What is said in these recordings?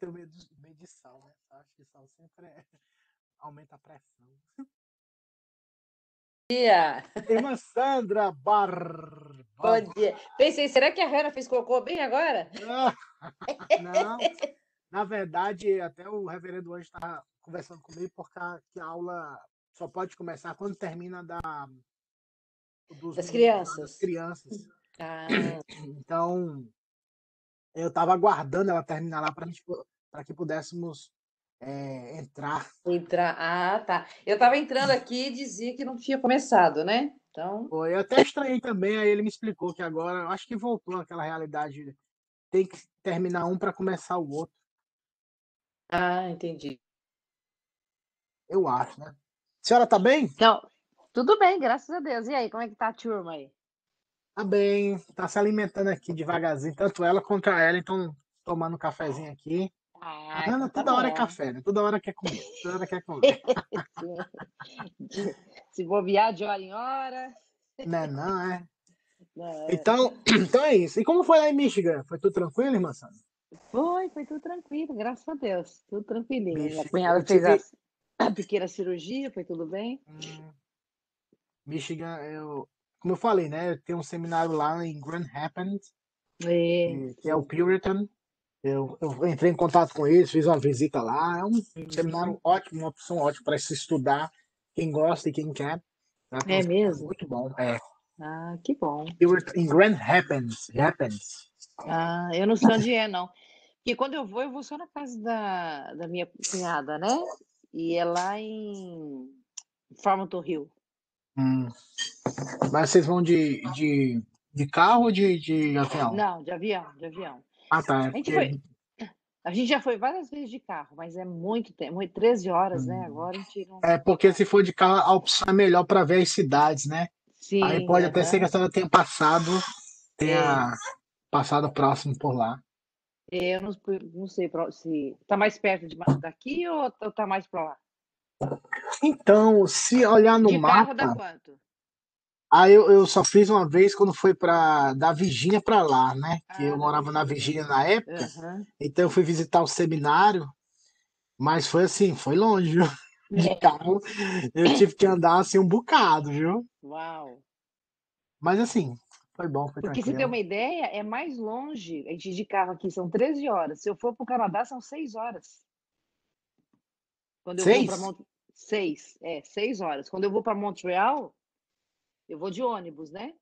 tenho medo de, medo de sal, né? Acho que sal sempre é- aumenta a pressão. dia. Irmã Sandra Bar... Bom dia. Pensei, será que a Hannah fez cocô bem agora? Não, na verdade, até o reverendo hoje estava conversando comigo porque a, a aula só pode começar quando termina da dos Das crianças. das crianças. Ah, Então, eu estava aguardando ela terminar lá para para que pudéssemos é, entrar. entrar. Ah, tá. Eu estava entrando aqui e dizia que não tinha começado, né? Então, Foi, eu até estranhei também, aí ele me explicou que agora, eu acho que voltou aquela realidade, tem que terminar um para começar o outro, ah, entendi. eu acho, né? A senhora tá bem? Então, tudo bem, graças a Deus. E aí, como é que tá a turma aí? Tá bem, tá se alimentando aqui devagarzinho, tanto ela quanto a ela, então tomando um cafezinho aqui. Ah, A então Ana tá toda hora é café, né? Toda hora quer comer, toda hora quer comer. Se bobear de hora em hora. Né, não, é? né? Então, então é isso. E como foi lá em Michigan? Foi tudo tranquilo, irmã Sandra? Foi, foi tudo tranquilo, graças a Deus. Tudo tranquilinho. Minha Michigan, cunhada eu fez tive- a, pequena cirurgia, foi tudo bem. Hum, Michigan, eu, como eu falei, né? Tem um seminário lá em Grand Rapids, É, que é o Puritan. Eu, eu entrei em contato com eles, fiz uma visita lá. É um seminário ótimo, uma opção ótima para se estudar. Quem gosta e quem quer. Um É seminário mesmo? Muito bom. É. Ah, que bom. Em Grand Rapids. Rapids. Ah, eu não sei onde é, não. Porque quando eu vou, eu vou só na casa da, da minha cunhada, né? E é lá em Farmington Hill. Hum. Mas vocês vão de, de, de carro ou de, de avião? Não, de avião, de avião. Ah, tá. É A gente foi. A gente já foi várias vezes de carro, mas é muito tempo, muito- 13 horas, né? Hum. Agora a gente não. É porque se for de carro, a opção é melhor para ver as cidades, né? Sim, Aí pode até ser que a senhora tenha passado, tenha passado próximo por lá. Eu não, não sei se tá mais perto de, daqui ou, ou tá mais para lá. Então, se olhar no de carro dá mapa, quanto? Aí eu, eu só fiz uma vez quando foi para da Virgínia para lá, né? Que Ah, eu morava na Virgínia. Na época, Aham. então eu fui visitar o seminário, mas foi assim, foi longe, viu? De carro, eu tive que andar assim um bocado, viu? Uau! Mas assim, foi bom, foi Porque você tem uma ideia, é mais longe. A gente de carro aqui são 13 horas. Se eu for para o Canadá, são 6 horas. Quando eu vou para Seis? Mont... Seis, é, seis horas. Quando eu vou para Montreal, eu vou de ônibus, né?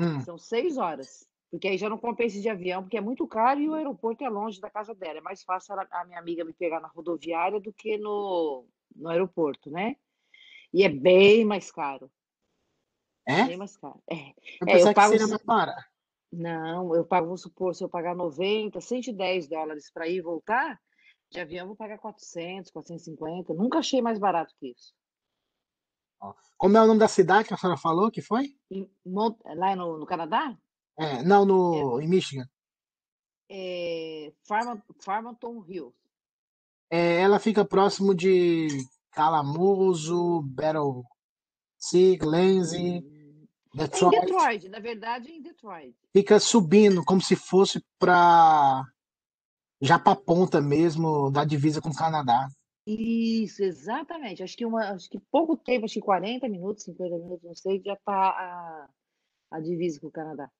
Hum, São seis horas. Porque aí já não compensa de avião, porque é muito caro e o aeroporto é longe da casa dela. É mais fácil ela- a minha amiga me pegar na rodoviária do que no, no aeroporto, né? E é bem mais caro. é? Bem mais caro. É. Eu É, eu pensava que pago seria mais. Não, eu pago, vamos supor, se eu pagar 90, 110 dólares para ir e voltar, de avião eu vou pagar 400, 450. Nunca achei mais barato que isso. Como é o nome da cidade que a senhora falou que foi? Em Lá no, no Canadá, É, não, é, no, em Michigan. é Farma- Farmington Hills. É, ela fica próximo de Calamuso, Battle Sea, Lindsay, Hum, É em Detroit. Detroit, na verdade, é em Detroit. Fica subindo, como se fosse para já para ponta mesmo da divisa com o Canadá. Isso, exatamente. Acho que uma, acho que pouco tempo, acho que 40 minutos, 50 minutos, não sei, já está a, a divisa com o Canadá.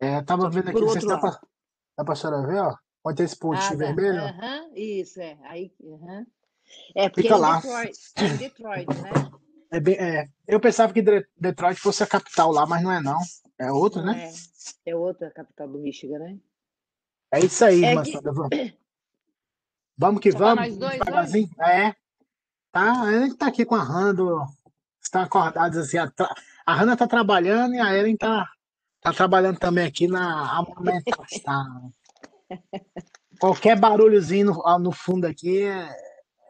É, tava Só que vendo aqui, dá lado. para pra senhora ver, ó. Onde tem esse Ah, pontinho dá. vermelho? Aham, isso, é. Aí, aham. É, porque é Fica em lá. Detroit, é em Detroit, né? É bem, é, eu pensava que Detroit fosse a capital lá, mas não é não. É outra, né? é. É outra capital do Michigan, né? É isso aí, É que. Vamos, que tá vamos, devagarzinho. É, tá, a gente tá aqui com a Rando, estão acordados assim. A, tra- a Hannah tá trabalhando e a Ellen tá, tá trabalhando também aqui na amamentação. Qualquer barulhozinho no, no fundo aqui, é-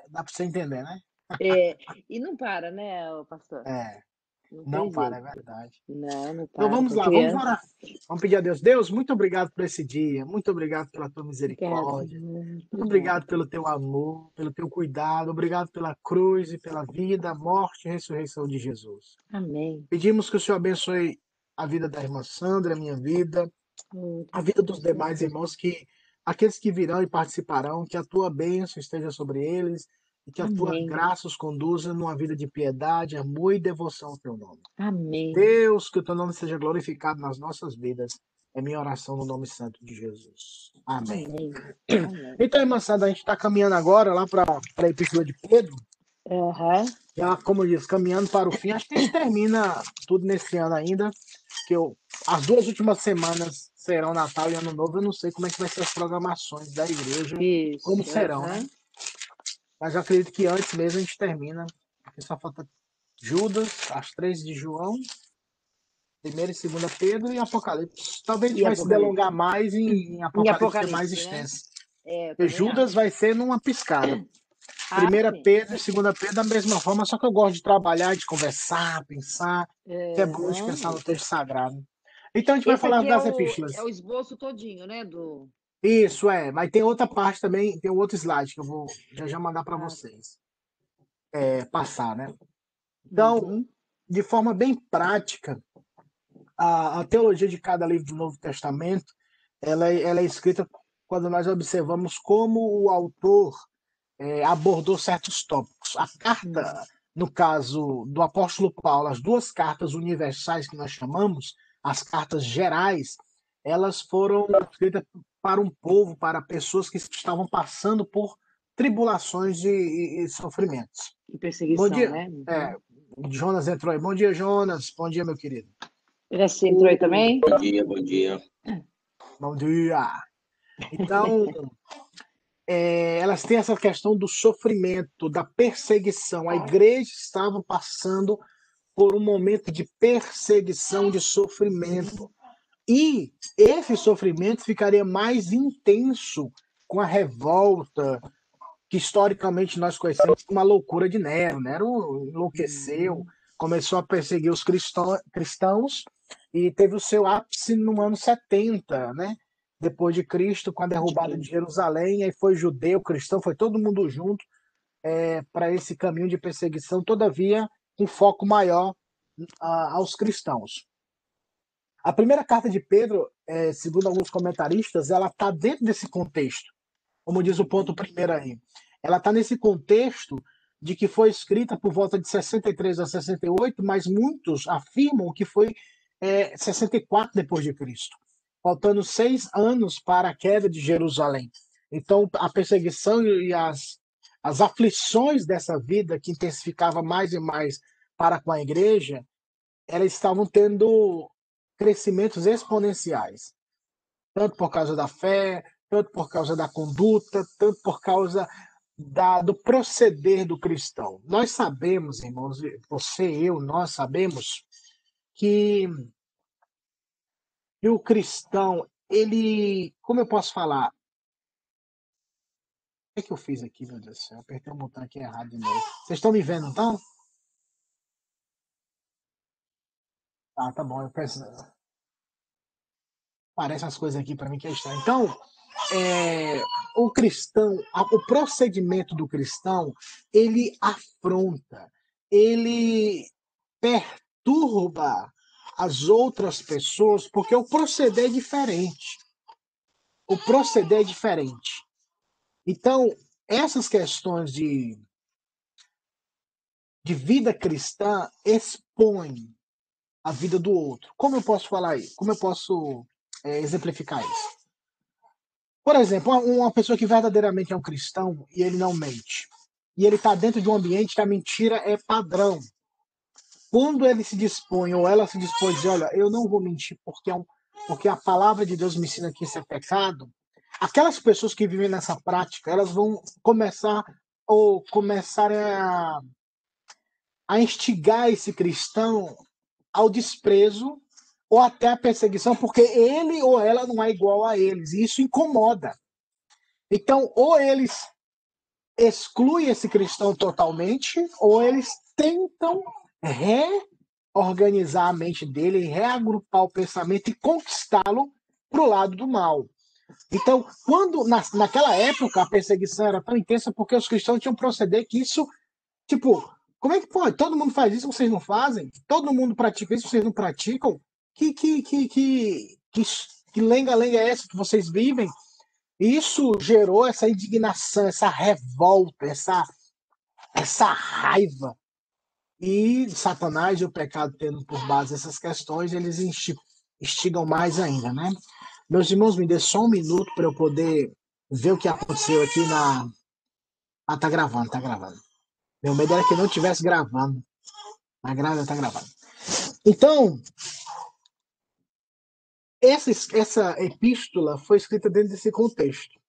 dá pra você entender, né? É, e não para, né, pastor? É, Não não para, é verdade. Não, não Então para. vamos Com lá, vamos criança. orar. Vamos pedir a Deus. Deus, muito obrigado por esse dia. Muito obrigado pela tua misericórdia. Muito obrigado pelo teu amor, pelo teu cuidado. Obrigado pela cruz e pela vida, morte e ressurreição de Jesus. Amém. Pedimos que o Senhor abençoe a vida da irmã Sandra, a minha vida, a vida dos demais irmãos que aqueles que virão e participarão, que a tua bênção esteja sobre eles e que a tua Amém. graça os conduza numa vida de piedade, amor e devoção ao teu nome. Amém. Deus, que o teu nome seja glorificado nas nossas vidas. É minha oração no nome santo de Jesus. Amém. Amém. Então, irmãzada, a gente está caminhando agora lá para a Epístola de Pedro. Aham. Já, como eu disse, caminhando para o fim. Acho que a gente termina tudo nesse ano ainda. Que eu, as duas últimas semanas serão Natal e Ano Novo. Eu não sei como é que vai ser as programações da igreja, Isso. como serão, aham. né? Mas eu acredito que antes mesmo a gente termina. Porque só falta Judas, as três de João, primeira e segunda Pedro e Apocalipse. Talvez a gente vai se delongar mais em, em Apocalipse, Apocalipse, mais né? extenso. É, Porque Judas vai ser numa piscada. acho. Ah, Primeira sim. Pedro e segunda Pedro da mesma forma, só que eu gosto de trabalhar, de conversar, pensar, que é bom de pensar no texto sagrado. Então a gente vai Esse falar aqui é das o, epístolas. é o esboço todinho, né? Do... Isso é, mas tem outra parte também, tem outro slide que eu vou já já mandar para vocês é, passar, né? Então, Uhum. de forma bem prática, a, a teologia de cada livro do Novo Testamento, ela, é- ela é escrita quando nós observamos como o autor eh, abordou certos tópicos. A carta, no caso do apóstolo Paulo, as duas cartas universais que nós chamamos, as cartas gerais, elas foram escritas para um povo, para pessoas que estavam passando por tribulações e, e- e sofrimentos. E perseguição, Bom dia. né? É, o Jonas entrou aí. Bom dia, Jonas. Bom dia, meu querido. Se entrou aí também? Bom dia, bom dia. Bom dia. Então, é, elas têm essa questão do sofrimento, da perseguição. A igreja estava passando por um momento de perseguição, de sofrimento. E esse sofrimento ficaria mais intenso com a revolta que historicamente nós conhecemos como a loucura de Nero. Nero enlouqueceu, começou a perseguir os cristão- cristãos e teve o seu ápice no ano 70, né? Depois de Cristo, com a derrubada de Jerusalém, aí foi judeu, cristão, foi todo mundo junto para esse caminho de perseguição, todavia um foco maior ah, aos cristãos. A primeira carta de Pedro, eh, segundo alguns comentaristas, ela está dentro desse contexto, como diz o ponto primeiro aí. Ela está nesse contexto de que foi escrita por volta de 63 a 68, mas muitos afirmam que foi eh, 64 depois de Cristo, faltando seis anos para a queda de Jerusalém. Então, a perseguição e as, as aflições dessa vida, que intensificava mais e mais para com a igreja, elas estavam tendo crescimentos exponenciais, tanto por causa da fé, tanto por causa da conduta, tanto por causa da- do proceder do cristão. Nós sabemos, irmãos, você, eu, nós sabemos que, que o cristão, ele, como eu posso falar? O que, é que eu fiz aqui, meu Deus do céu? Apertei o botão aqui errado de novo. Vocês estão me vendo, então? Ah, tá bom. Eu peço. Aparecem as coisas aqui para mim que é estranho. Então, é, o cristão, o procedimento do cristão, ele afronta, ele perturba as outras pessoas, porque o proceder é diferente. O proceder é diferente. Então, essas questões de, de vida cristã expõem a vida do outro. Como eu posso falar aí? Como eu posso é, exemplificar isso? Por exemplo, uma, pessoa que verdadeiramente é um cristão e ele não mente, e ele está dentro de um ambiente que a mentira é padrão. Quando ele se dispõe ou ela se dispõe a dizer, olha, eu não vou mentir porque, é um, porque a palavra de Deus me ensina que isso é pecado, aquelas pessoas que vivem nessa prática, elas vão começar ou começarem a, a instigar esse cristão ao desprezo ou até à perseguição, porque ele ou ela não é igual a eles, e isso incomoda. Então, ou eles excluem esse cristão totalmente, ou eles tentam reorganizar a mente dele, reagrupar o pensamento e conquistá-lo para o lado do mal. Então, quando na, naquela época a perseguição era tão intensa porque os cristãos tinham proceder que isso, tipo, como é que pode? Todo mundo faz isso, vocês não fazem? Todo mundo pratica isso, vocês não praticam? Que que que que que, lenga-lenga é essa que vocês vivem? Isso gerou essa indignação, essa revolta, essa, essa raiva. E Satanás e o pecado tendo por base essas questões, eles instigam mais ainda, né? Meus irmãos, me dê só um minuto para eu poder ver o que aconteceu aqui na. Ah, tá gravando, tá gravando. Meu medo era que não estivesse gravando. Mas grava, tá gravando. Então, essa, essa epístola foi escrita dentro desse contexto.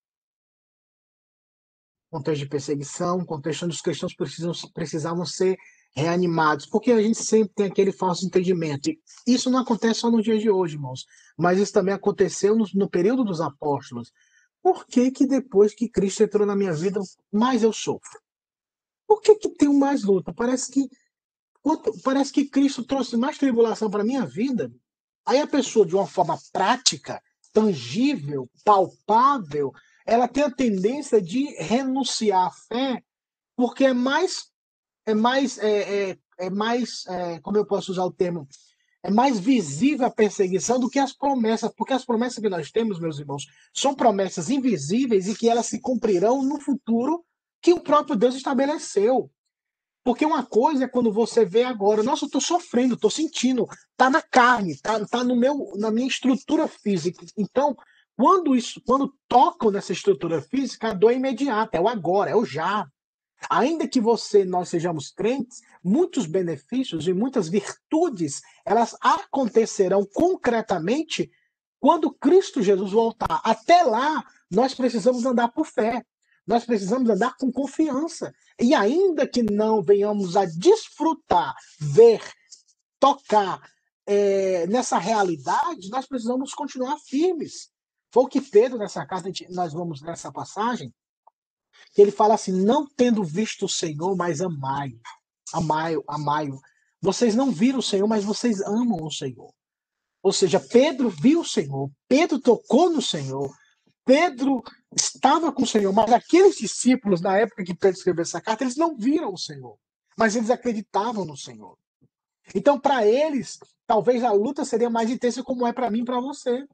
Contexto de perseguição, contexto onde os cristãos precisam, precisavam ser reanimados, porque a gente sempre tem aquele falso entendimento. E isso não acontece só no dia de hoje, irmãos, mas isso também aconteceu no, no período dos apóstolos. Por que, que depois que Cristo entrou na minha vida, mais eu sofro? Por que, que tenho mais luta? Parece que parece que Cristo trouxe mais tribulação para minha vida. Aí a pessoa, de uma forma prática, tangível, palpável, ela tem a tendência de renunciar à fé, porque é mais é mais, é, é, é mais é, como eu posso usar o termo, é mais visível a perseguição do que as promessas, porque as promessas que nós temos, meus irmãos, são promessas invisíveis e que elas se cumprirão no futuro que o próprio Deus estabeleceu. Porque uma coisa é quando você vê agora, nossa, eu estou sofrendo, estou sentindo, está na carne, está tá no meu, na minha estrutura física. Então, quando isso, quando tocam nessa estrutura física, a dor é imediata, é o agora, é o já. Ainda que você nós sejamos crentes, muitos benefícios e muitas virtudes, elas acontecerão concretamente quando Cristo Jesus voltar. Até lá, nós precisamos andar por fé. Nós precisamos andar com confiança. E ainda que não venhamos a desfrutar, ver, tocar é, nessa realidade, nós precisamos continuar firmes. Foi o que Pedro, nessa carta, nós vamos nessa passagem, que ele fala assim: não tendo visto o Senhor, mas amai-o. Amai-o, amai-o. Vocês não viram o Senhor, mas vocês amam o Senhor. Ou seja, Pedro viu o Senhor, Pedro tocou no Senhor, Pedro estava com o Senhor, mas aqueles discípulos, na época que Pedro escreveu essa carta, eles não viram o Senhor, mas eles acreditavam no Senhor. Então, para eles, talvez a luta seria mais intensa, como é para mim e para você.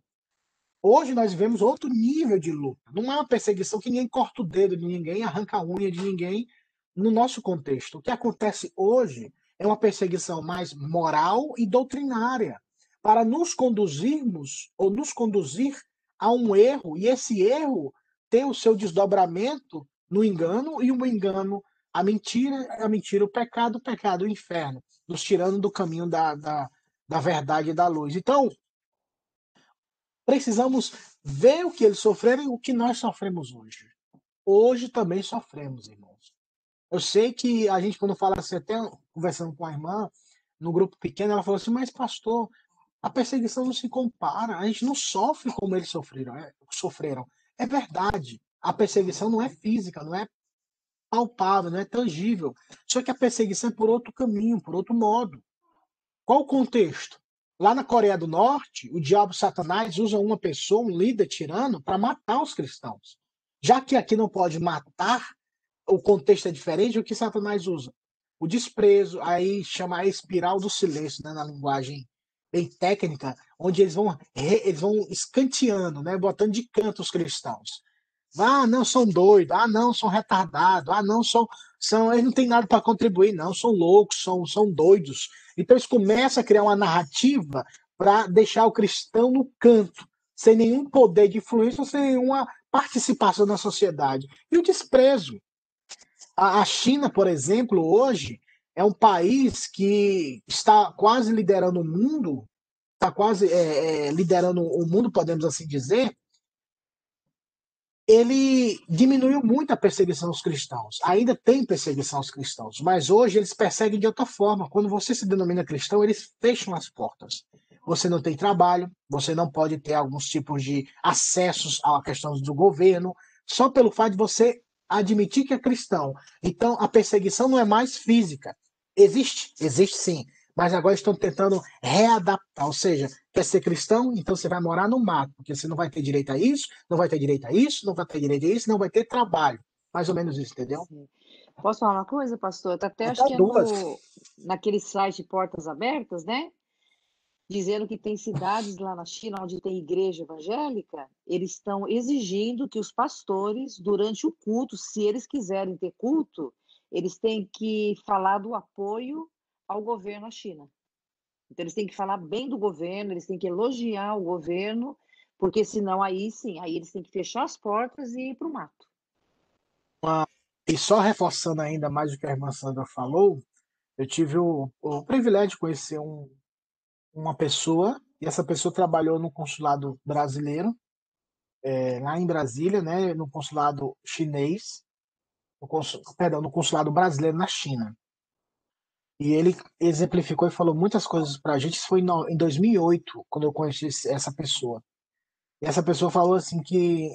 Hoje nós vivemos outro nível de luta. Não é uma perseguição que ninguém corta o dedo de ninguém, arranca a unha de ninguém no nosso contexto. O que acontece hoje é uma perseguição mais moral e doutrinária para nos conduzirmos ou nos conduzir a um erro, e esse erro tem o seu desdobramento no engano, e o engano, a mentira, a mentira, o pecado, o pecado, o inferno, nos tirando do caminho da, da, da verdade e da luz. Então, Precisamos ver o que eles sofreram e o que nós sofremos hoje. Hoje também sofremos, irmãos. Eu sei que a gente, quando fala assim, até conversando com a irmã, no grupo pequeno, ela falou assim: Mas, pastor, a perseguição não se compara, a gente não sofre como eles sofreram. É, sofreram. É verdade. A perseguição não é física, não é palpável, não é tangível. Só que a perseguição é por outro caminho, por outro modo. Qual o contexto? Lá na Coreia do Norte, o diabo Satanás usa uma pessoa, um líder tirano, para matar os cristãos. Já que aqui não pode matar, o contexto é diferente, o que Satanás usa? O desprezo, aí chama a espiral do silêncio, né, na linguagem bem técnica, onde eles vão, eles vão escanteando, né, botando de canto os cristãos. Ah, não, são doidos. Ah, não, são retardados. Ah, não, são, são eles não têm nada para contribuir, não. São loucos, são, são doidos. Então eles começam a criar uma narrativa para deixar o cristão no canto, sem nenhum poder de influência, sem nenhuma participação na sociedade. E o desprezo. A, a China, por exemplo, hoje é um país que está quase liderando o mundo, está quase é, é, liderando o mundo, podemos assim dizer, ele diminuiu muito a perseguição aos cristãos. Ainda tem perseguição aos cristãos, mas hoje eles perseguem de outra forma. Quando você se denomina cristão, eles fecham as portas. Você não tem trabalho, você não pode ter alguns tipos de acessos a questões do governo, só pelo fato de você admitir que é cristão. Então, a perseguição não é mais física. Existe, existe sim, mas agora estão tentando readaptar, ou seja, quer ser cristão, então você vai morar no mato, porque você não vai ter direito a isso, não vai ter direito a isso, não vai ter direito a isso, não vai ter trabalho. Mais ou menos isso, entendeu? Posso falar uma coisa, pastor? Até acho que é no, naquele site Portas Abertas, né? dizendo que tem cidades lá na China onde tem igreja evangélica, eles estão exigindo que os pastores, durante o culto, se eles quiserem ter culto, eles têm que falar do apoio ao governo na China. Então, eles têm que falar bem do governo, eles têm que elogiar o governo, porque senão aí sim, aí eles têm que fechar as portas e ir para o mato. E só reforçando ainda mais o que a irmã Sandra falou, eu tive o, o privilégio de conhecer um, uma pessoa, e essa pessoa trabalhou no consulado brasileiro, é, lá em Brasília, né, no consulado chinês, no consul, perdão, no consulado brasileiro na China. E ele exemplificou e falou muitas coisas para a gente. Isso foi em 2008, quando eu conheci essa pessoa. E essa pessoa falou assim que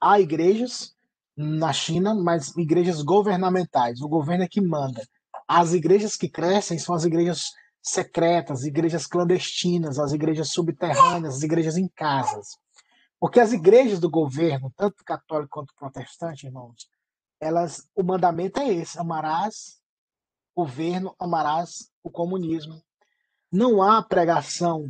há igrejas na China, mas igrejas governamentais. O governo é que manda. As igrejas que crescem são as igrejas secretas, igrejas clandestinas, as igrejas subterrâneas, as igrejas em casas. Porque as igrejas do governo, tanto católico quanto protestante, irmãos, elas, o mandamento é esse: amarás governo, amarás o comunismo. Não há pregação.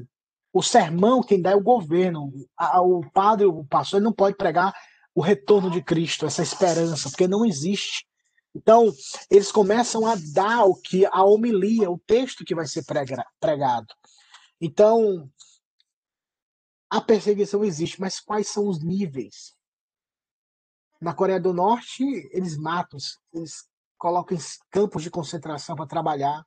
O sermão quem dá é o governo. O padre, o pastor, ele não pode pregar o retorno de Cristo, essa esperança, porque não existe. Então, eles começam a dar o que a homilia, o texto que vai ser pregado. Então, a perseguição existe, mas quais são os níveis? Na Coreia do Norte, eles matam, eles colocam em campos de concentração para trabalhar.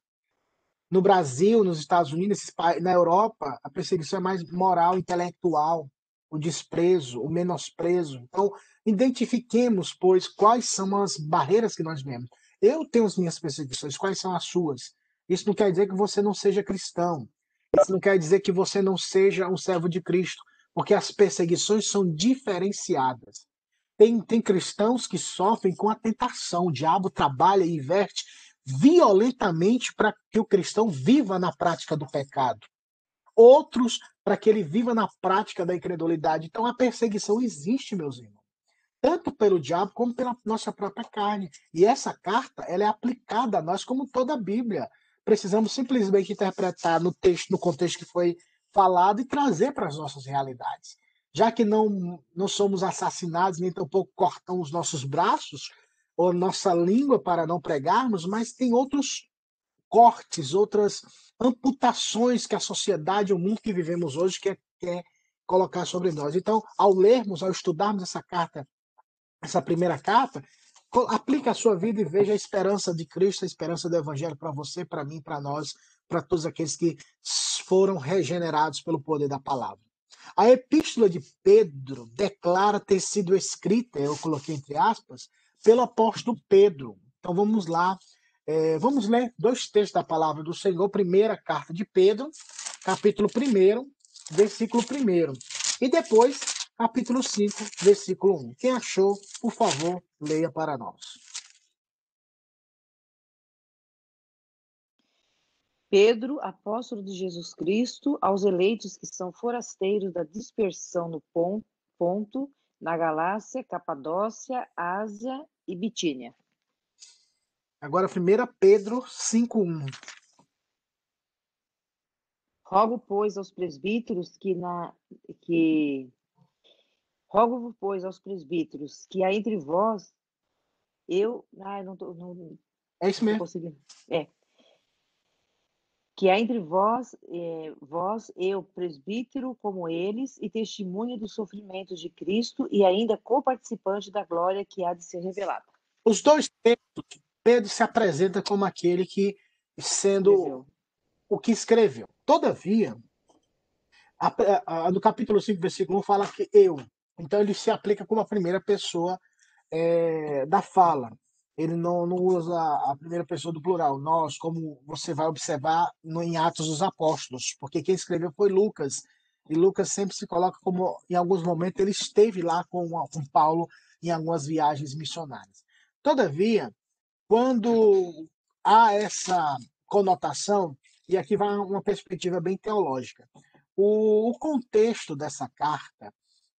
No Brasil, nos Estados Unidos, na Europa, a perseguição é mais moral, intelectual, o desprezo, o menosprezo. Então, Identifiquemos, pois, quais são as barreiras que nós vemos. Eu tenho as minhas perseguições, quais são as suas? Isso não quer dizer que você não seja cristão. Isso não quer dizer que você não seja um servo de Cristo, porque as perseguições são diferenciadas. Tem, tem cristãos que sofrem com a tentação. O diabo trabalha e inverte violentamente para que o cristão viva na prática do pecado. Outros para que ele viva na prática da incredulidade. Então a perseguição existe, meus irmãos tanto pelo diabo como pela nossa própria carne. E essa carta ela é aplicada a nós como toda a Bíblia. Precisamos simplesmente interpretar no texto, no contexto que foi falado e trazer para as nossas realidades. Já que não, não somos assassinados, nem tampouco cortamos os nossos braços ou nossa língua para não pregarmos, mas tem outros cortes, outras amputações que a sociedade, o mundo que vivemos hoje quer, quer colocar sobre nós. Então, ao lermos, ao estudarmos essa carta essa primeira carta, aplique a sua vida e veja a esperança de Cristo, a esperança do Evangelho para você, para mim, para nós, para todos aqueles que foram regenerados pelo poder da palavra. A epístola de Pedro declara ter sido escrita, eu coloquei entre aspas, pelo apóstolo Pedro. Então vamos lá, é, vamos ler dois textos da palavra do Senhor. Primeira carta de Pedro, capítulo 1, versículo 1. E depois capítulo 5, versículo 1. Quem achou, por favor, leia para nós. Pedro, apóstolo de Jesus Cristo, aos eleitos que são forasteiros da dispersão no ponto, na Galácia, Capadócia, Ásia e Bitínia. Agora, 1 Pedro 5,1. Rogo, pois, aos presbíteros que, na, que Rogo, pois, aos presbíteros que há entre vós, eu. Ai, não tô. Não, é isso mesmo. É. Que há entre vós, é, vós, eu, presbítero, como eles, e testemunha dos sofrimentos de Cristo, e ainda co-participante da glória que há de ser revelada. Os dois textos, Pedro se apresenta como aquele que, sendo escreveu. o que escreveu. Todavia, a, a, no capítulo 5, versículo 1, fala que eu, então ele se aplica como a primeira pessoa é, da fala. Ele não, não usa a primeira pessoa do plural, nós, como você vai observar no, em Atos dos Apóstolos, porque quem escreveu foi Lucas, e Lucas sempre se coloca como, em alguns momentos, ele esteve lá com, com Paulo em algumas viagens missionárias. Todavia, quando há essa conotação, e aqui vai uma perspectiva bem teológica, o, o contexto dessa carta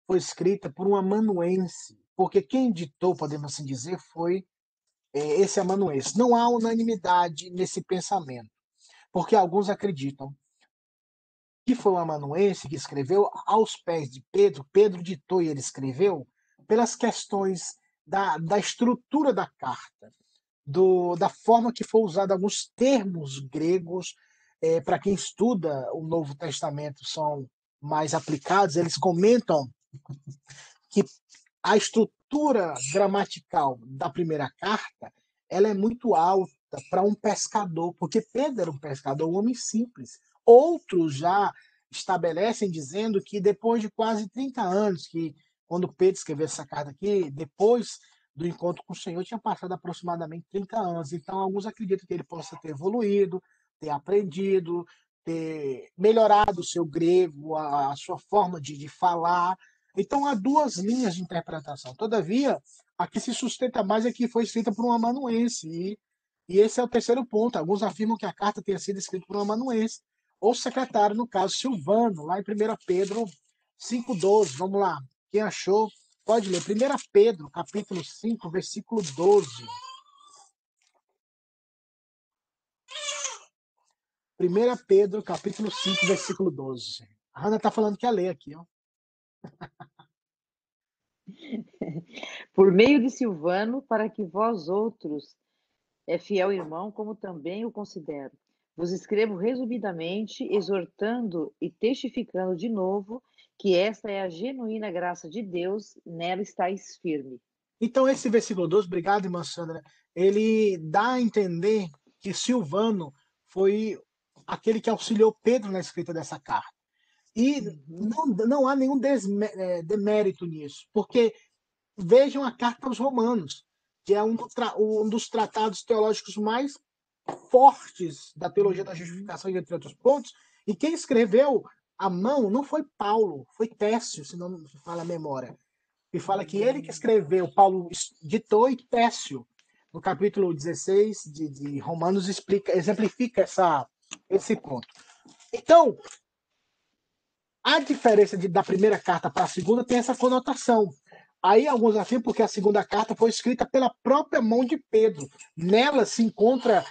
foi escrita por um amanuense, porque quem ditou, podemos assim dizer, foi esse amanuense. Não há unanimidade nesse pensamento, porque alguns acreditam que foi o amanuense que escreveu aos pés de Pedro, Pedro ditou e ele escreveu, pelas questões da, da estrutura da carta, do, da forma que foi usado alguns termos gregos, é, para quem estuda o Novo Testamento, são mais aplicados, eles comentam que a estrutura gramatical da primeira carta ela é muito alta para um pescador, porque Pedro era um pescador, um homem simples. Outros já estabelecem dizendo que depois de quase 30 anos, que quando Pedro escreveu essa carta aqui, depois do encontro com o Senhor, tinha passado aproximadamente 30 anos. Então, alguns acreditam que ele possa ter evoluído, ter aprendido, ter melhorado o seu grego, a, a sua forma de, de falar. Então, há duas linhas de interpretação. Todavia, a que se sustenta mais é que foi escrita por um amanuense. E, e esse é o terceiro ponto. Alguns afirmam que a carta tenha sido escrita por um amanuense, ou secretário, no caso, Silvano, lá em 1 Pedro 5,12. Vamos lá. Quem achou, pode ler. 1 Pedro, capítulo 5, versículo 12. 1 Pedro, capítulo 5, versículo 12. A Ana está falando que é ler aqui, ó. Por meio de Silvano, para que vós outros, é fiel irmão, como também o considero. Vos escrevo resumidamente, exortando e testificando de novo que esta é a genuína graça de Deus, nela estáis firme. Então, esse versículo 12, obrigado, irmã Sandra, ele dá a entender que Silvano foi aquele que auxiliou Pedro na escrita dessa carta. E uhum. não, não há nenhum é, demérito nisso, porque vejam a carta aos Romanos, que é um, um dos tratados teológicos mais fortes da teologia da uhum. justificação, entre outros pontos, e quem escreveu a mão não foi Paulo, foi Técio, se não me fala a memória. E fala que ele que uhum. escreveu, Paulo ditou e Técio, no capítulo 16 de, de Romanos, explica, exemplifica essa, esse ponto. Então, a diferença de, da primeira carta para a segunda tem essa conotação. Aí alguns afirmam porque a segunda carta foi escrita pela própria mão de Pedro. Nela se encontra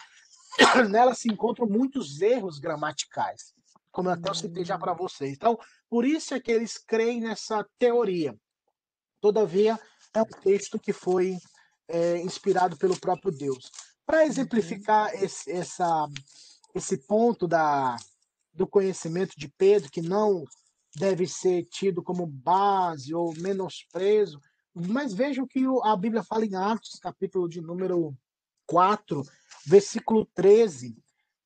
nela se encontram muitos erros gramaticais, como eu até citei já para vocês. Então, por isso é que eles creem nessa teoria. Todavia, é um texto que foi é, inspirado pelo próprio Deus. Para exemplificar esse, essa, esse ponto da, do conhecimento de Pedro, que não deve ser tido como base ou menosprezo, mas vejam que a Bíblia fala em Atos, capítulo de número 4, versículo 13.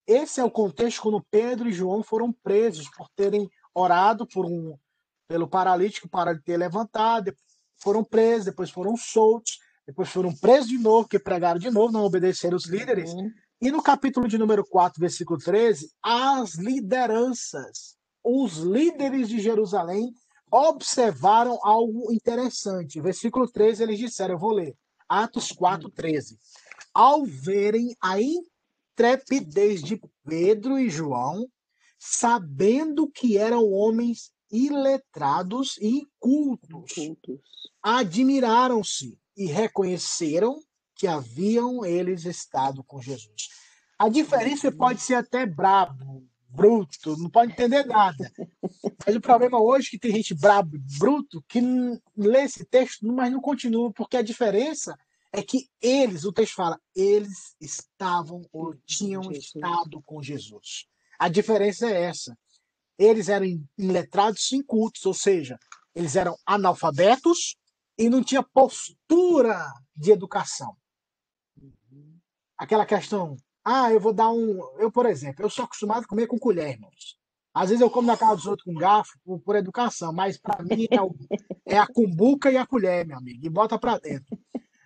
Esse é o contexto quando Pedro e João foram presos por terem orado por um, pelo paralítico para ter levantado, foram presos, depois foram soltos, depois foram presos de novo, que pregaram de novo, não obedeceram os líderes. Uhum. E no capítulo de número 4, versículo 13, as lideranças, os líderes de Jerusalém observaram algo interessante. Versículo 13, eles disseram, eu vou ler. Atos 4, 13. Ao verem a intrepidez de Pedro e João, sabendo que eram homens iletrados e incultos, admiraram-se e reconheceram que haviam eles estado com Jesus. A diferença pode ser até brabo, bruto, não pode entender nada. Mas o problema hoje é que tem gente brabo, bruto, que lê esse texto, mas não continua, porque a diferença é que eles, o texto fala, eles estavam ou tinham Jesus. estado com Jesus. A diferença é essa. Eles eram iletrados e incultos, ou seja, eles eram analfabetos e não tinha postura de educação. Aquela questão, ah, eu vou dar um. Eu, por exemplo, eu sou acostumado a comer com colher, irmãos. Às vezes eu como na casa dos outros com garfo por, por educação, mas para mim é, o, é, a cumbuca e a colher, meu amigo, e bota para dentro.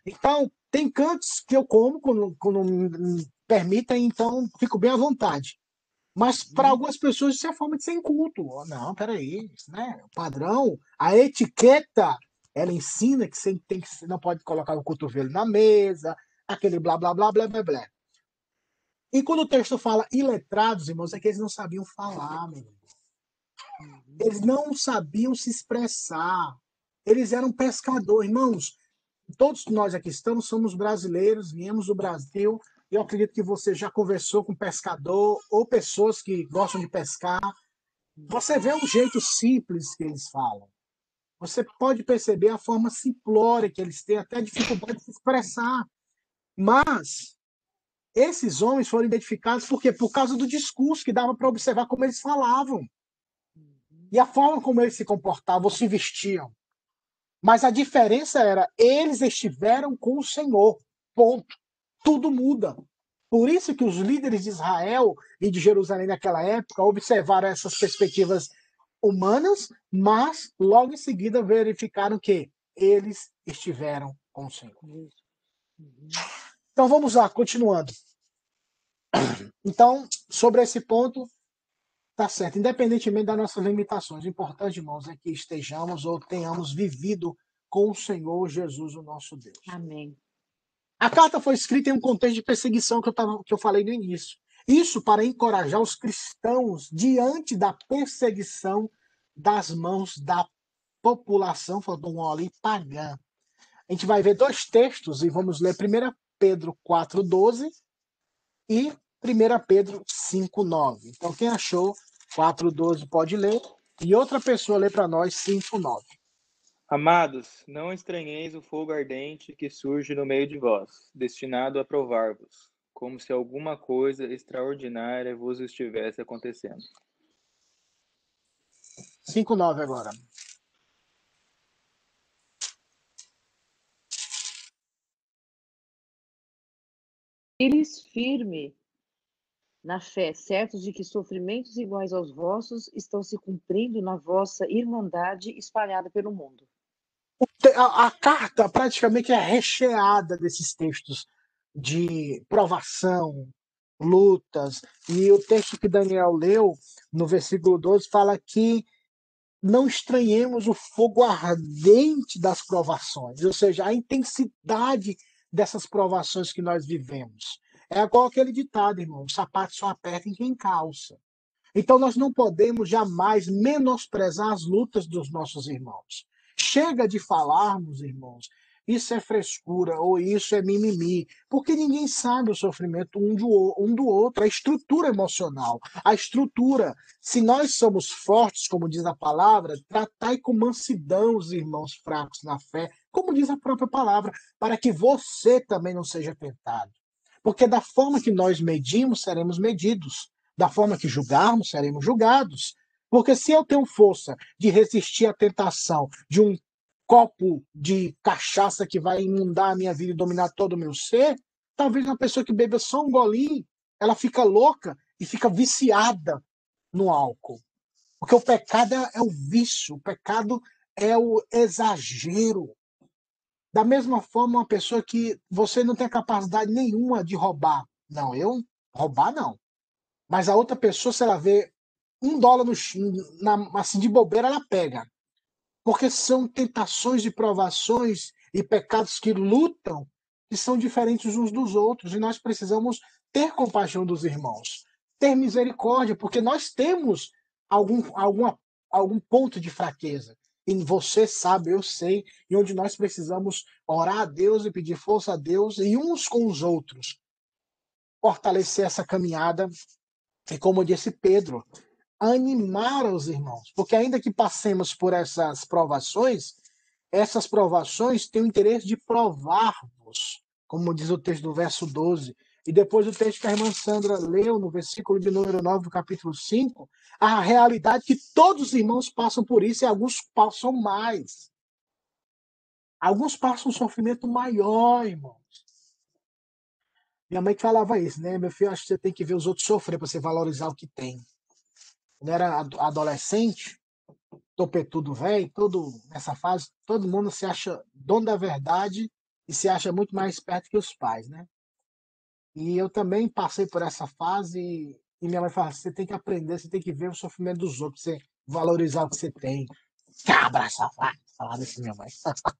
Então, tem cantos que eu como quando, quando me permitem, então fico bem à vontade. Mas para uhum. algumas pessoas isso é forma de ser inculto. Não, peraí, né? O padrão, a etiqueta ela ensina que você tem que não pode colocar o cotovelo na mesa, aquele blá blá blá blá blá blá. E quando o texto fala iletrados, irmãos, é que eles não sabiam falar, Eles não sabiam se expressar. Eles eram pescadores, irmãos. Todos nós aqui estamos somos brasileiros, viemos do Brasil. Eu acredito que você já conversou com pescador ou pessoas que gostam de pescar. Você vê o jeito simples que eles falam. Você pode perceber a forma simplória que eles têm, até dificuldade de se expressar. Mas esses homens foram identificados por quê? Por causa do discurso que dava para observar como eles falavam. E a forma como eles se comportavam, ou se vestiam. Mas a diferença era, eles estiveram com o Senhor. Ponto. Tudo muda. Por isso que os líderes de Israel e de Jerusalém naquela época observaram essas perspectivas humanas, mas logo em seguida verificaram que eles estiveram com o Senhor. Uhum. Então vamos lá, continuando. Então, sobre esse ponto, tá certo. Independentemente das nossas limitações, o importante, irmãos, é que estejamos ou tenhamos vivido com o Senhor Jesus, o nosso Deus. Amém. A carta foi escrita em um contexto de perseguição que eu, tava, que eu falei no início. Isso para encorajar os cristãos diante da perseguição das mãos da população, faltou um ali, pagã. A gente vai ver dois textos e vamos ler 1 Pedro 4,12 e 1 Pedro 5,9. Então, quem achou 4,12 pode ler e outra pessoa lê para nós 5,9. Amados, não estranheis o fogo ardente que surge no meio de vós, destinado a provar-vos, como se alguma coisa extraordinária vos estivesse acontecendo. 5,9 agora. Eles firme na fé, certos de que sofrimentos iguais aos vossos estão se cumprindo na vossa irmandade espalhada pelo mundo. A, a carta praticamente é recheada desses textos de provação, lutas. E o texto que Daniel leu, no versículo 12, fala que não estranhemos o fogo ardente das provações, ou seja, a intensidade dessas provações que nós vivemos. É igual aquele ditado, irmão: o sapato só aperta em quem calça. Então nós não podemos jamais menosprezar as lutas dos nossos irmãos. Chega de falarmos, irmãos, isso é frescura ou isso é mimimi, porque ninguém sabe o sofrimento um do, um do outro, a estrutura emocional, a estrutura. Se nós somos fortes, como diz a palavra, tratai com mansidão os irmãos fracos na fé, como diz a própria palavra, para que você também não seja tentado. Porque da forma que nós medimos, seremos medidos. Da forma que julgarmos, seremos julgados. Porque se eu tenho força de resistir à tentação de um copo de cachaça que vai inundar a minha vida e dominar todo o meu ser, talvez uma pessoa que beba só um golinho, ela fica louca e fica viciada no álcool. Porque o pecado é, é o vício, o pecado é o exagero. Da mesma forma, uma pessoa que você não tem capacidade nenhuma de roubar. Não, eu roubar não. Mas a outra pessoa, se ela vê um dólar no, na, assim de bobeira, ela pega porque são tentações e provações e pecados que lutam que são diferentes uns dos outros e nós precisamos ter compaixão dos irmãos, ter misericórdia, porque nós temos algum, alguma, algum ponto de fraqueza. E você sabe, eu sei, e onde nós precisamos orar a Deus e pedir força a Deus e uns com os outros fortalecer essa caminhada. E como disse Pedro, animar os irmãos, porque ainda que passemos por essas provações, essas provações têm o interesse de provar-vos, como diz o texto do verso 12. E depois o texto que a irmã Sandra leu no versículo de número 9 do capítulo 5, a realidade que todos os irmãos passam por isso e alguns passam mais. Alguns passam um sofrimento maior, irmãos. Minha mãe que falava isso, né? Meu filho, acho que você tem que ver os outros sofrer para você valorizar o que tem quando era adolescente, topetudo velho, todo nessa fase, todo mundo se acha dono da verdade e se acha muito mais esperto que os pais, né? E eu também passei por essa fase e minha mãe fala: você tem que aprender, você tem que ver o sofrimento dos outros, você valorizar o que você tem. Cabra safado, falar desse minha mãe.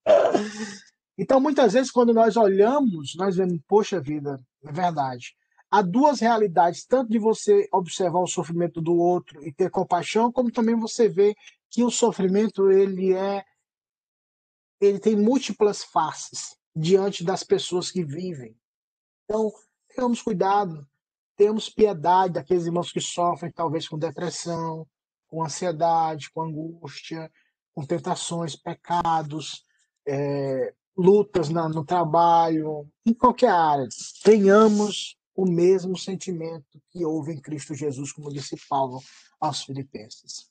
então, muitas vezes, quando nós olhamos, nós vemos, poxa vida, é verdade há duas realidades, tanto de você observar o sofrimento do outro e ter compaixão, como também você vê que o sofrimento ele é ele tem múltiplas faces diante das pessoas que vivem. Então, tenhamos cuidado, tenhamos piedade daqueles irmãos que sofrem talvez com depressão, com ansiedade, com angústia, com tentações, pecados, é, lutas na, no trabalho, em qualquer área, tenhamos o mesmo sentimento que houve em Cristo Jesus, como disse Paulo aos Filipenses.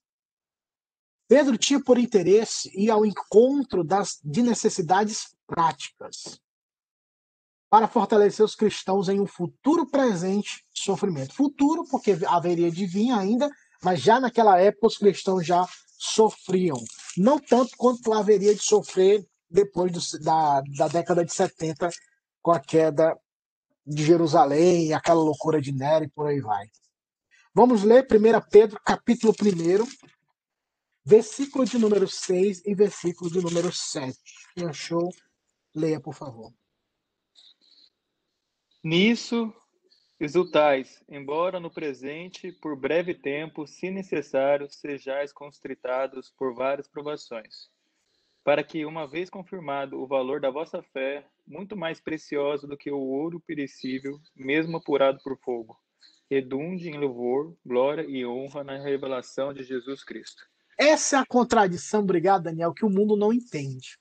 Pedro tinha por interesse ir ao encontro das, de necessidades práticas para fortalecer os cristãos em um futuro presente sofrimento. Futuro, porque haveria de vir ainda, mas já naquela época os cristãos já sofriam. Não tanto quanto haveria de sofrer depois do, da, da década de 70, com a queda de Jerusalém, aquela loucura de Nero e por aí vai. Vamos ler 1 Pedro, capítulo 1, versículo de número 6 e versículo de número 7. Quem achou, leia, por favor. Nisso exultais, embora no presente, por breve tempo, se necessário, sejais constritados por várias provações, para que, uma vez confirmado o valor da vossa fé, muito mais preciosa do que o ouro perecível, mesmo apurado por fogo, redunde em louvor, glória e honra na revelação de Jesus Cristo. Essa é a contradição, obrigado, Daniel, que o mundo não entende.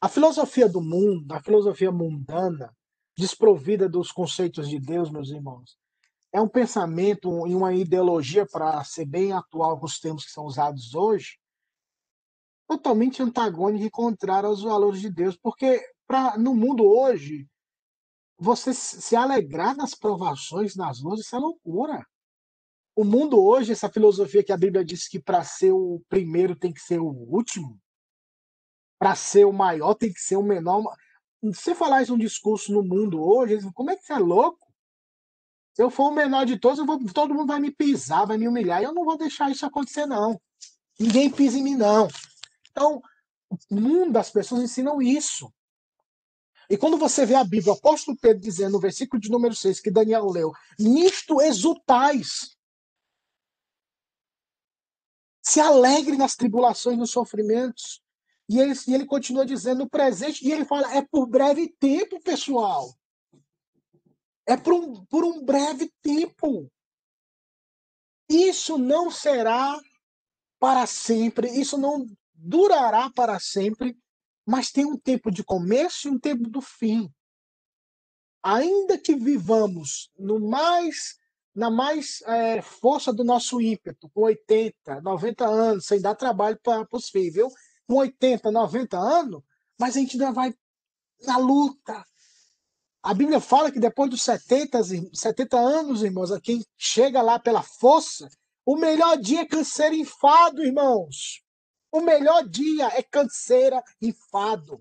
A filosofia do mundo, a filosofia mundana, desprovida dos conceitos de Deus, meus irmãos, é um pensamento e uma ideologia, para ser bem atual com os termos que são usados hoje, totalmente antagônica e contrária aos valores de Deus, porque pra, no mundo hoje, você se alegrar nas provações, nas lutas, isso é loucura. O mundo hoje, essa filosofia que a Bíblia diz que para ser o primeiro tem que ser o último, para ser o maior tem que ser o menor. Se você falar isso um discurso no mundo hoje, eles como é que você é louco? Se eu for o menor de todos, vou, todo mundo vai me pisar, vai me humilhar, e eu não vou deixar isso acontecer, não. Ninguém pisa em mim, não. Então, o mundo das pessoas ensinam isso. E quando você vê a Bíblia, o apóstolo Pedro dizendo no versículo de número 6 que Daniel leu, nisto exultais. Se alegre nas tribulações, nos sofrimentos. E ele, e ele continua dizendo no presente, e ele fala, é por breve tempo, pessoal. É por um, por um breve tempo. Isso não será para sempre, isso não durará para sempre, mas tem um tempo de começo e um tempo do fim. Ainda que vivamos no mais na mais é, força do nosso ímpeto, com 80, 90 anos, sem dar trabalho para os filhos, viu? Com 80, 90 anos, mas a gente ainda vai na luta. A Bíblia fala que depois dos 70, 70 anos, irmãos, quem chega lá pela força, o melhor dia é canseiro enfado, irmãos. O melhor dia é canseira e fado.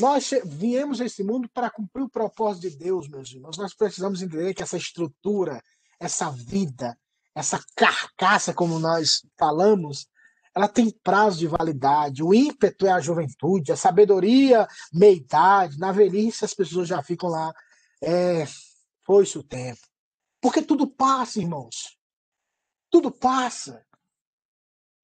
Nós viemos a esse mundo para cumprir o propósito de Deus, meus irmãos. Nós precisamos entender que essa estrutura, essa vida, essa carcaça, como nós falamos, ela tem prazo de validade. O ímpeto é a juventude, a sabedoria, meia-idade. Na velhice, as pessoas já ficam lá. É, foi-se o tempo. Porque tudo passa, irmãos. Tudo passa.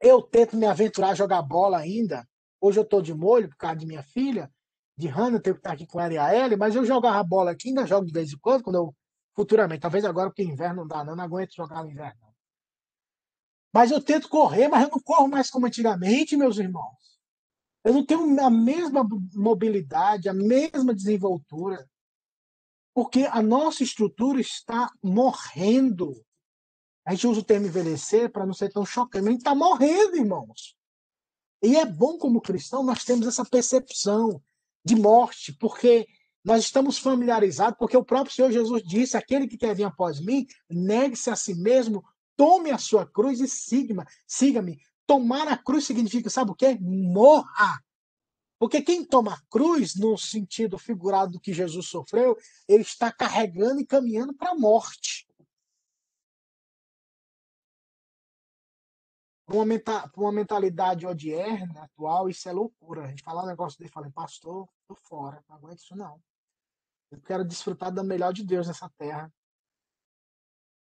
Eu tento me aventurar a jogar bola ainda. Hoje eu estou de molho por causa de minha filha, de Hannah, tenho que estar aqui com ela e a Ellie, mas eu jogava bola aqui, ainda jogo de vez em quando, quando eu futuramente, talvez agora porque inverno não dá, não, não aguento jogar no inverno. Mas eu tento correr, mas eu não corro mais como antigamente, meus irmãos. Eu não tenho a mesma mobilidade, a mesma desenvoltura, porque a nossa estrutura está morrendo. A gente usa o termo envelhecer para não ser tão chocante, mas está morrendo, irmãos. E é bom, como cristão, nós temos essa percepção de morte, porque nós estamos familiarizados, porque o próprio Senhor Jesus disse: aquele que quer vir após mim, negue-se a si mesmo, tome a sua cruz e siga-me. Siga Tomar a cruz significa, sabe o quê? Morra. Porque quem toma a cruz, no sentido figurado do que Jesus sofreu, ele está carregando e caminhando para a morte. Para uma, menta, uma mentalidade odierna atual, isso é loucura. A gente falar um negócio dele e pastor, tô fora, não aguento isso não. Eu quero desfrutar da melhor de Deus nessa terra.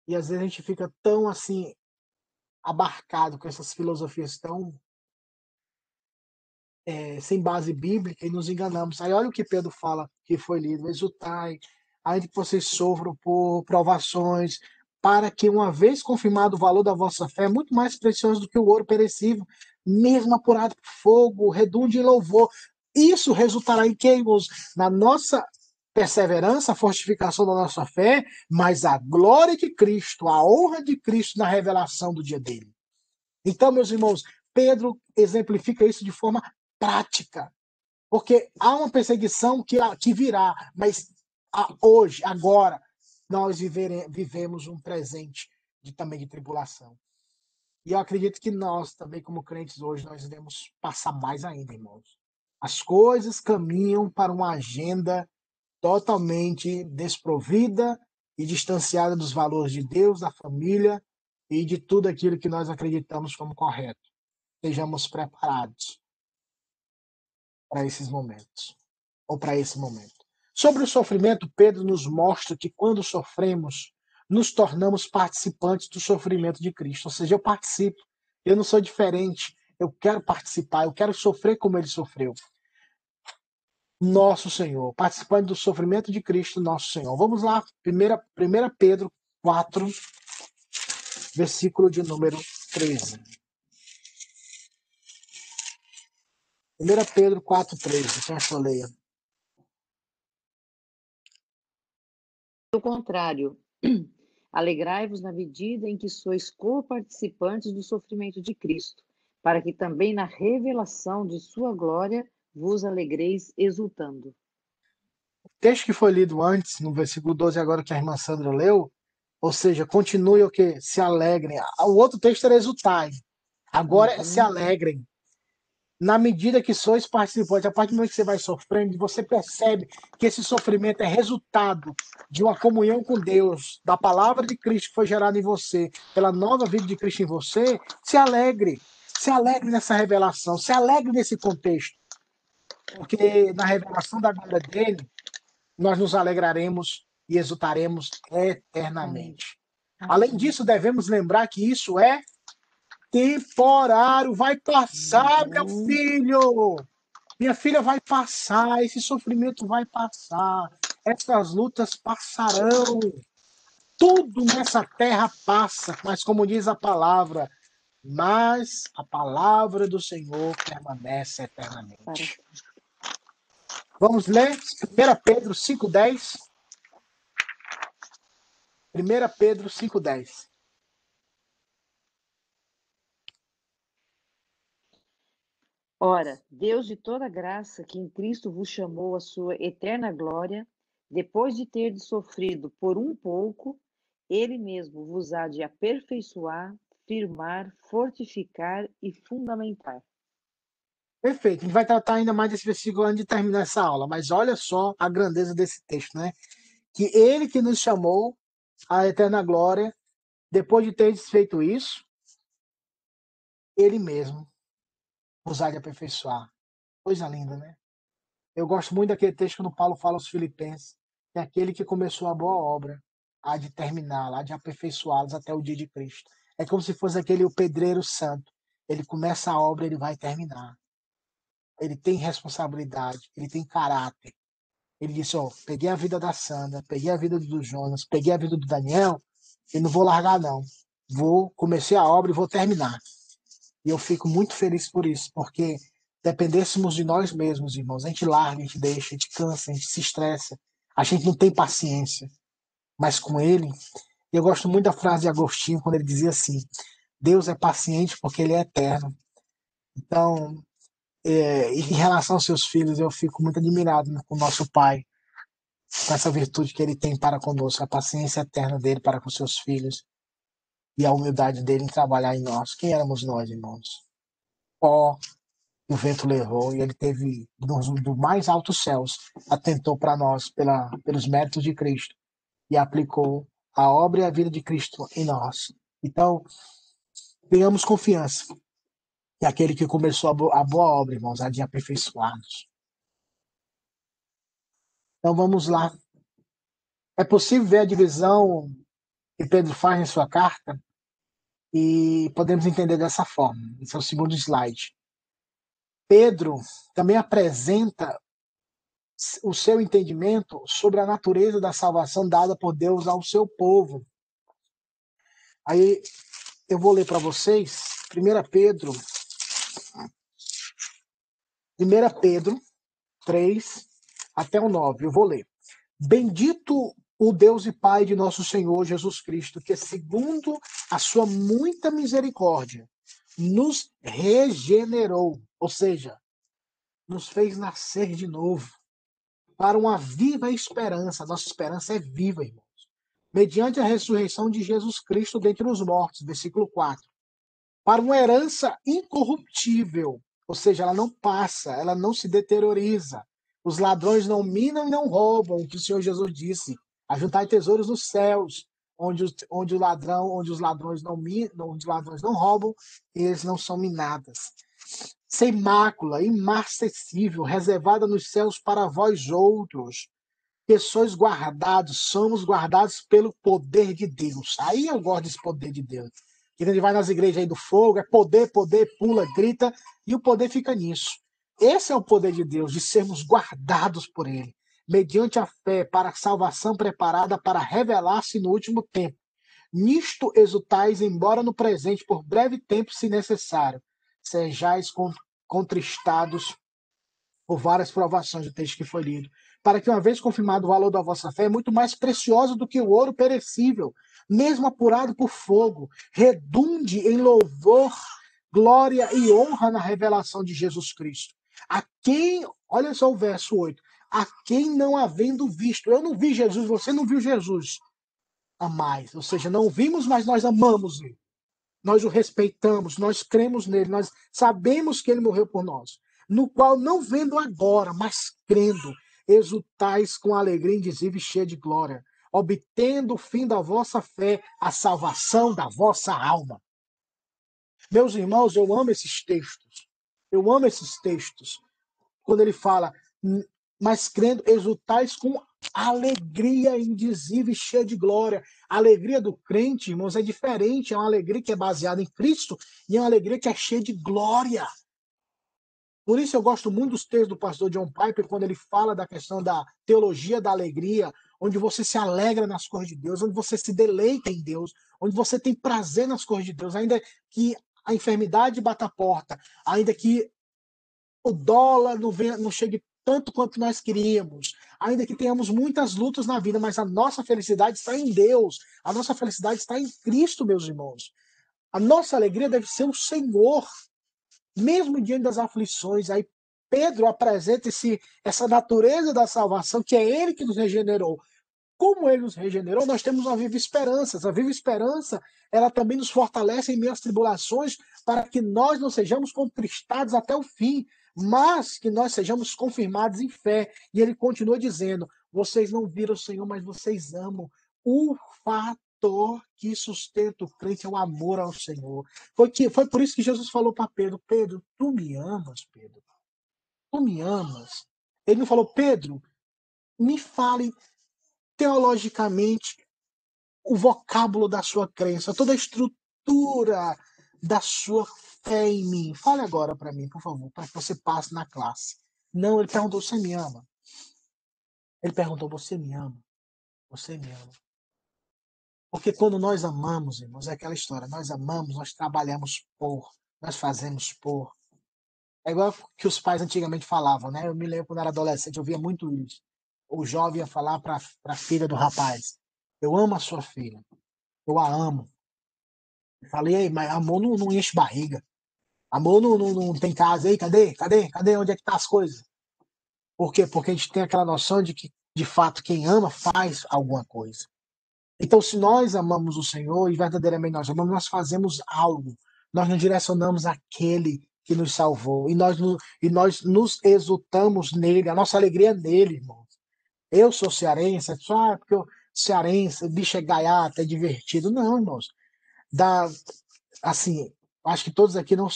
E às vezes a gente fica tão assim, abarcado com essas filosofias tão é, sem base bíblica e nos enganamos. Aí olha o que Pedro fala que foi lido: exultai, ainda que vocês sofram por provações, para que, uma vez confirmado o valor da vossa fé, muito mais precioso do que o ouro perecível, mesmo apurado por fogo, redunde em louvor. Isso resultará em que, irmãos? Na nossa perseverança, a fortificação da nossa fé, mas a glória de Cristo, a honra de Cristo na revelação do dia dele. Então, meus irmãos, Pedro exemplifica isso de forma prática. Porque há uma perseguição que, que virá, mas hoje, agora, nós vivemos um presente de, também de tribulação. E eu acredito que nós, também como crentes hoje, nós devemos passar mais ainda, irmãos. As coisas caminham para uma agenda totalmente desprovida e distanciada dos valores de Deus, da família e de tudo aquilo que nós acreditamos como correto. Sejamos preparados para esses momentos, ou para esse momento. Sobre o sofrimento, Pedro nos mostra que quando sofremos, nos tornamos participantes do sofrimento de Cristo. Ou seja, eu participo, eu não sou diferente, eu quero participar, eu quero sofrer como ele sofreu. Nosso Senhor, participante do sofrimento de Cristo, nosso Senhor. Vamos lá, 1 Pedro 4, versículo de número 13. 1 Pedro 4, 13, quem achou, leia. Pelo contrário, alegrai-vos na medida em que sois co-participantes do sofrimento de Cristo, para que também na revelação de sua glória vos alegreis exultando. O texto que foi lido antes, no versículo 12, agora que a irmã Sandra leu, ou seja, continue o que? Se alegrem. O outro texto era exultai. Agora uhum. é se uhum. alegrem na medida que sois participantes, a partir do momento que você vai sofrendo, você percebe que esse sofrimento é resultado de uma comunhão com Deus, da palavra de Cristo que foi gerada em você, pela nova vida de Cristo em você, se alegre. Se alegre nessa revelação, se alegre nesse contexto. Porque na revelação da glória dele, nós nos alegraremos e exultaremos eternamente. Além disso, devemos lembrar que isso é temporário, vai passar, meu uhum. filho. Minha filha vai passar, esse sofrimento vai passar, essas lutas passarão. Tudo nessa terra passa, mas como diz a palavra, mas a palavra do Senhor permanece eternamente. Vamos ler 1 Pedro 5,10. 1 Pedro 5,10. Ora, Deus de toda graça, que em Cristo vos chamou à sua eterna glória, depois de ter sofrido por um pouco, ele mesmo vos há de aperfeiçoar, firmar, fortificar e fundamentar. Perfeito. A gente vai tratar ainda mais desse versículo antes de terminar essa aula, mas olha só a grandeza desse texto, né? Que ele que nos chamou à eterna glória, depois de ter feito isso, ele mesmo usar de aperfeiçoar. Coisa linda, né? Eu gosto muito daquele texto quando Paulo fala aos Filipenses, que é aquele que começou a boa obra há de terminá-la, há de aperfeiçoá-los até o dia de Cristo. É como se fosse aquele o pedreiro santo. Ele começa a obra, ele vai terminar. Ele tem responsabilidade, ele tem caráter. Ele disse: Ó, oh, peguei a vida da Sandra, peguei a vida do Jonas, peguei a vida do Daniel, e não vou largar, não. Vou, comecei a obra e vou terminar. E eu fico muito feliz por isso, porque dependêssemos de nós mesmos, irmãos, a gente larga, a gente deixa, a gente cansa, a gente se estressa, a gente não tem paciência. Mas com ele, eu gosto muito da frase de Agostinho, quando ele dizia assim: Deus é paciente porque ele é eterno. Então, é, em relação aos seus filhos, eu fico muito admirado com o nosso Pai, com essa virtude que ele tem para conosco, a paciência eterna dele para com seus filhos e a humildade dele em trabalhar em nós. Quem éramos nós, irmãos? Ó, o vento levou e ele teve, do, do mais altos céus, atentou para nós pela, pelos méritos de Cristo e aplicou a obra e a vida de Cristo em nós. Então, tenhamos confiança que aquele que começou a, boa, obra, irmãos, há de aperfeiçoar-nos. Então, vamos lá. É possível ver a divisão que Pedro faz em sua carta e podemos entender dessa forma. Esse é o segundo slide. Pedro também apresenta o seu entendimento sobre a natureza da salvação dada por Deus ao seu povo. Aí eu vou ler para vocês, 1 Pedro, 1 Pedro 3 até o 9, eu vou ler. Bendito o Deus e Pai de nosso Senhor Jesus Cristo, que segundo a sua muita misericórdia, nos regenerou, ou seja, nos fez nascer de novo para uma viva esperança. Nossa esperança é viva, irmãos. Mediante a ressurreição de Jesus Cristo dentre os mortos, versículo 4. Para uma herança incorruptível, ou seja, ela não passa, ela não se deterioriza. Os ladrões não minam e não roubam, o que o Senhor Jesus disse. Ajuntai tesouros nos céus, onde, os, onde o ladrão, onde os ladrões não minam, onde os ladrões não roubam, eles não são minadas sem mácula, imarcessível, reservada nos céus para vós outros, sois guardados, somos guardados pelo poder de Deus. Aí eu gosto desse poder de Deus. Ele vai nas igrejas aí do fogo, é poder, poder, pula, grita, e o poder fica nisso. Esse é o poder de Deus, de sermos guardados por Ele, mediante a fé, para a salvação preparada para revelar-se no último tempo. Nisto exultais, embora no presente, por breve tempo, se necessário sejais contristados por várias provações do texto que foi lido, para que, uma vez confirmado o valor da vossa fé, é muito mais precioso do que o ouro perecível, mesmo apurado por fogo, redunde em louvor, glória e honra na revelação de Jesus Cristo. A quem, olha só o verso 8, a quem não havendo visto, eu não vi Jesus, você não viu Jesus, amais, ou seja, não vimos, mas nós amamos ele. Nós o respeitamos, nós cremos nele, nós sabemos que ele morreu por nós, no qual, não vendo agora, mas crendo, exultais com alegria indizível e cheia de glória, obtendo o fim da vossa fé, a salvação da vossa alma. Meus irmãos, eu amo esses textos. Eu amo esses textos. Quando ele fala, mas crendo, exultais com alegria indizível e cheia de glória. A alegria do crente, irmãos, é diferente. É uma alegria que é baseada em Cristo e é uma alegria que é cheia de glória. Por isso eu gosto muito dos textos do pastor John Piper, quando ele fala da questão da teologia da alegria, onde você se alegra nas coisas de Deus, onde você se deleita em Deus, onde você tem prazer nas coisas de Deus, ainda que a enfermidade bata a porta, ainda que o dólar não, venha, não chegue tanto quanto nós queríamos, ainda que tenhamos muitas lutas na vida, mas a nossa felicidade está em Deus, a nossa felicidade está em Cristo, meus irmãos. A nossa alegria deve ser o Senhor, mesmo diante das aflições. Aí Pedro apresenta esse, essa natureza da salvação, que é Ele que nos regenerou. Como Ele nos regenerou, nós temos uma viva esperança. A viva esperança, ela também nos fortalece em às tribulações, para que nós não sejamos contristados até o fim, mas que nós sejamos confirmados em fé. E ele continua dizendo: vocês não viram o Senhor, mas vocês amam. O fator que sustenta o crente é o amor ao Senhor. Foi, que, foi por isso que Jesus falou para Pedro: Pedro, tu me amas, Pedro. Tu me amas. Ele não falou, Pedro, me fale teologicamente o vocábulo da sua crença, toda a estrutura da sua fé em mim. Fale agora para mim, por favor, para que você passe na classe. Não, ele perguntou: Você me ama? Ele perguntou: Você me ama? Você me ama? Porque quando nós amamos, irmãos, é aquela história: nós amamos, nós trabalhamos por, nós fazemos por. É igual que os pais antigamente falavam, né? Eu me lembro quando era adolescente, eu via muito isso. O jovem ia falar para a filha do rapaz: Eu amo a sua filha, eu a amo. Eu falei, mas amor não, não enche barriga. Amor não, não, não tem casa aí, cadê? Cadê? Cadê? Onde é que tá as coisas? Por quê? Porque a gente tem aquela noção de que, de fato, quem ama faz alguma coisa. Então, se nós amamos o Senhor e verdadeiramente nós amamos, nós fazemos algo. Nós nos direcionamos àquele que nos salvou. E nós, e nós nos exultamos nele. A nossa alegria é nele, irmãos. Eu sou cearense, só ah, porque eu cearense, bicho é gaiata, é divertido. Não, irmãos. Da, assim, acho que todos aqui não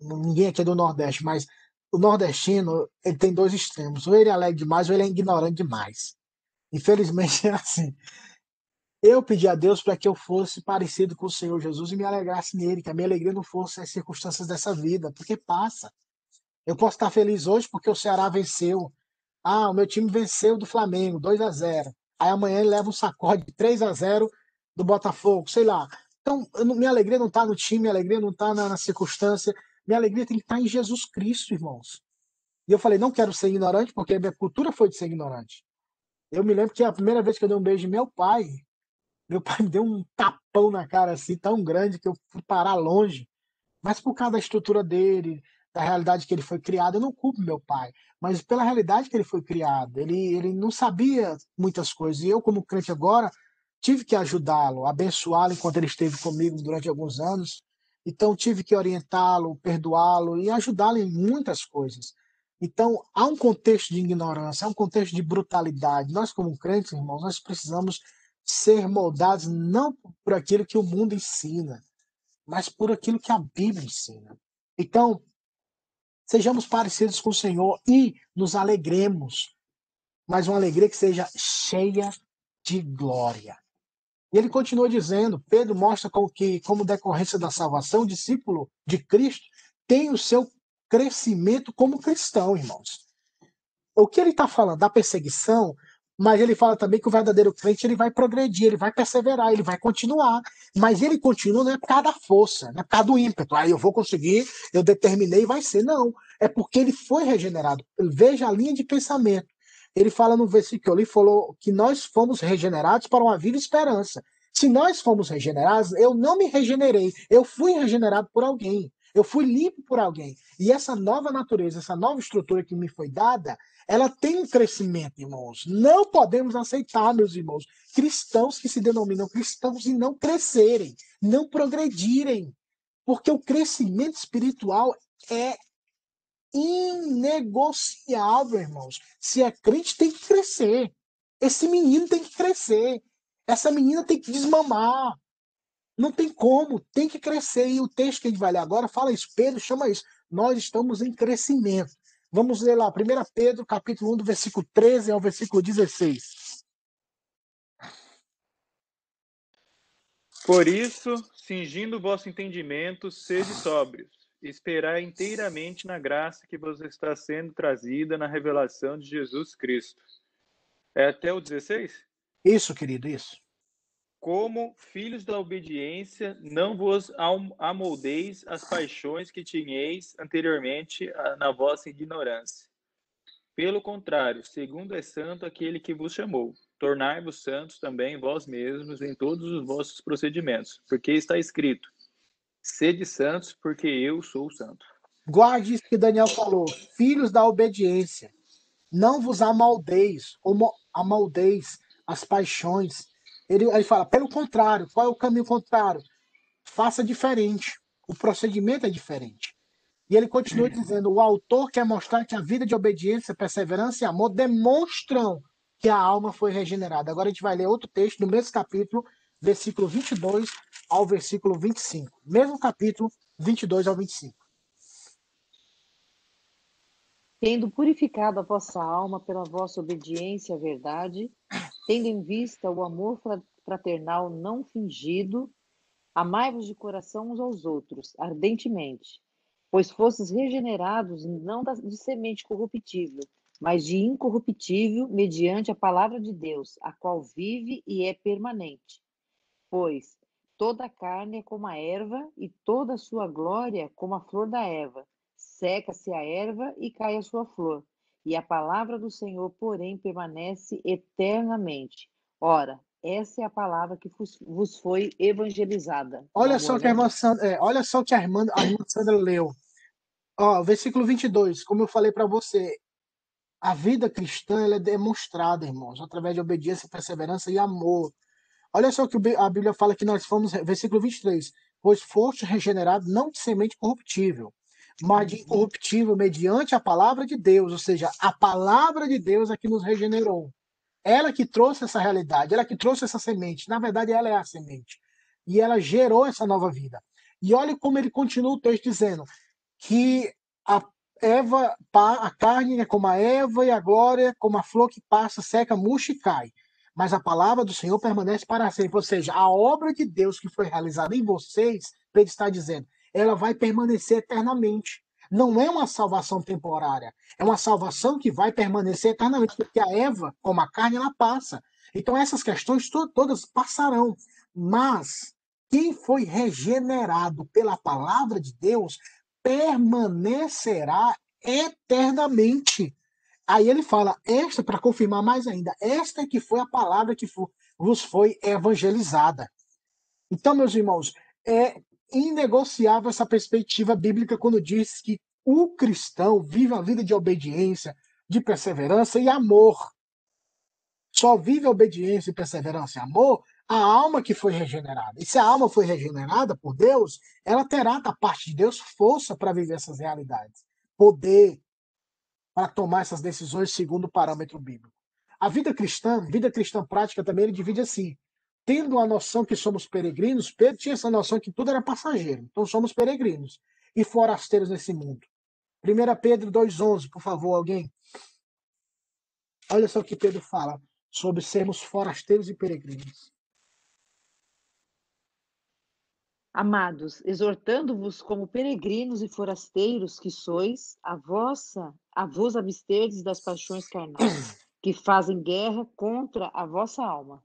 ninguém aqui é do Nordeste, mas o nordestino ele tem dois extremos, ou ele é alegre demais ou ele é ignorante demais. Infelizmente é assim. Eu pedi a Deus para que eu fosse parecido com o Senhor Jesus e me alegrasse nele, que a minha alegria não fosse as circunstâncias dessa vida, porque passa. Eu posso estar feliz hoje porque o Ceará venceu. Ah, o meu time venceu do Flamengo, 2 a 0. Aí amanhã ele leva um sacode de 3 a 0 do Botafogo, sei lá. Então, não- minha alegria não está no time, minha alegria não está na, na circunstância, minha alegria tem que estar em Jesus Cristo, irmãos. E eu falei, não quero ser ignorante, porque a minha cultura foi de ser ignorante. Eu me lembro que a primeira vez que eu dei um beijo em meu pai, meu pai me deu um tapão na cara assim, tão grande que eu fui parar longe. Mas por causa da estrutura dele, da realidade que ele foi criado, eu não culpo meu pai, mas pela realidade que ele foi criado. Ele, ele não sabia muitas coisas. E eu, como crente agora, tive que ajudá-lo, abençoá-lo enquanto ele esteve comigo durante alguns anos. Então, tive que orientá-lo, perdoá-lo e ajudá-lo em muitas coisas. Então, há um contexto de ignorância, há um contexto de brutalidade. Nós, como crentes, irmãos, nós precisamos ser moldados não por aquilo que o mundo ensina, mas por aquilo que a Bíblia ensina. Então, sejamos parecidos com o Senhor e nos alegremos, mas uma alegria que seja cheia de glória. E ele continua dizendo, Pedro mostra como que, como decorrência da salvação, o discípulo de Cristo tem o seu crescimento como cristão, irmãos. O que ele está falando da perseguição, mas ele fala também que o verdadeiro crente ele vai progredir, ele vai perseverar, ele vai continuar. Mas ele continua não é por causa da força, não é por causa do ímpeto. Ah, eu vou conseguir, eu determinei, vai ser. Não, é porque ele foi regenerado. Veja a linha de pensamento. Ele fala no versículo, ele falou que nós fomos regenerados para uma viva esperança. Se nós fomos regenerados, eu não me regenerei, eu fui regenerado por alguém. Eu fui limpo por alguém. E essa nova natureza, essa nova estrutura que me foi dada, ela tem um crescimento, irmãos. Não podemos aceitar, meus irmãos, cristãos que se denominam cristãos e não crescerem, não progredirem. Porque o crescimento espiritual é inegociável, irmãos. Se é crente, tem que crescer. Esse menino tem que crescer. Essa menina tem que desmamar. Não tem como, tem que crescer. E o texto que a gente vai ler agora fala isso. Pedro chama isso. Nós estamos em crescimento. Vamos ler lá, 1 Pedro, capítulo 1, do versículo 13 ao versículo 16. Por isso, cingindo o vosso entendimento, sede sóbrios, esperai inteiramente na graça que vos está sendo trazida na revelação de Jesus Cristo. É até o 16? Isso, querido, isso. Como filhos da obediência, não vos am- amoldeis as paixões que tinhais anteriormente ah, na vossa ignorância. Pelo contrário, segundo é santo aquele que vos chamou, tornai-vos santos também vós mesmos em todos os vossos procedimentos, porque está escrito: Sede santos, porque eu sou santo. Guarde isso que Daniel falou. Filhos da obediência. Não vos amaldeis, amaldeis as paixões. Ele, ele fala, pelo contrário, qual é o caminho contrário? Faça diferente. O procedimento é diferente. E ele continua dizendo: o autor quer mostrar que a vida de obediência, perseverança e amor demonstram que a alma foi regenerada. Agora a gente vai ler outro texto no mesmo capítulo, versículo 22 ao versículo 25. Mesmo capítulo, 22 ao 25. Tendo purificado a vossa alma pela vossa obediência à verdade, tendo em vista o amor fra- fraternal não fingido, amai-vos de coração uns aos outros, ardentemente, pois fostes regenerados não de semente corruptível, mas de incorruptível, mediante a palavra de Deus, a qual vive e é permanente. Pois toda a carne é como a erva, e toda a sua glória como a flor da erva. Seca-se a erva e cai a sua flor. E a palavra do Senhor, porém, permanece eternamente. Ora, essa é a palavra que vos- foi evangelizada. Olha só o que a né? irmã Sandra, é, olha só que a irmã, a irmã Sandra leu. Ó, versículo 22, como eu falei para você, a vida cristã ela é demonstrada, irmãos, através de obediência, perseverança e amor. Olha só o que a Bíblia fala que nós fomos, versículo 23, pois foste regenerado não de semente corruptível, mas de incorruptível mediante a palavra de Deus, ou seja, a palavra de Deus é que nos regenerou. Ela que trouxe essa realidade, ela que trouxe essa semente. Na verdade, ela é a semente. E ela gerou essa nova vida. E olha como ele continua o texto dizendo que a Eva, a carne é como a Eva e a glória como a flor que passa, seca, murcha e cai. Mas a palavra do Senhor permanece para sempre. Ou seja, a obra de Deus que foi realizada em vocês, ele está dizendo, ela vai permanecer eternamente. Não é uma salvação temporária, é uma salvação que vai permanecer eternamente, porque a Eva, como a carne, ela passa. Então essas questões to- todas passarão, Mas quem foi regenerado pela palavra de Deus permanecerá eternamente. Aí ele fala, esta, para confirmar mais ainda, esta que foi a palavra que vos foi evangelizada. Então, meus irmãos, é inegociável essa perspectiva bíblica quando diz que o cristão vive a vida de obediência, de perseverança e amor. Só vive obediência perseverança e amor a alma que foi regenerada. E se a alma foi regenerada por Deus, ela terá da parte de Deus força para viver essas realidades, poder para tomar essas decisões segundo o parâmetro bíblico. A vida cristã, vida cristã prática também, ele divide assim. Tendo a noção que somos peregrinos, Pedro tinha essa noção que tudo era passageiro. Então somos peregrinos e forasteiros nesse mundo. 1 Pedro 2,11, por favor, alguém. Olha só o que Pedro fala sobre sermos forasteiros e peregrinos. Amados, exortando-vos como peregrinos e forasteiros que sois, a vossa, a vos absterdes das paixões carnais, que fazem guerra contra a vossa alma.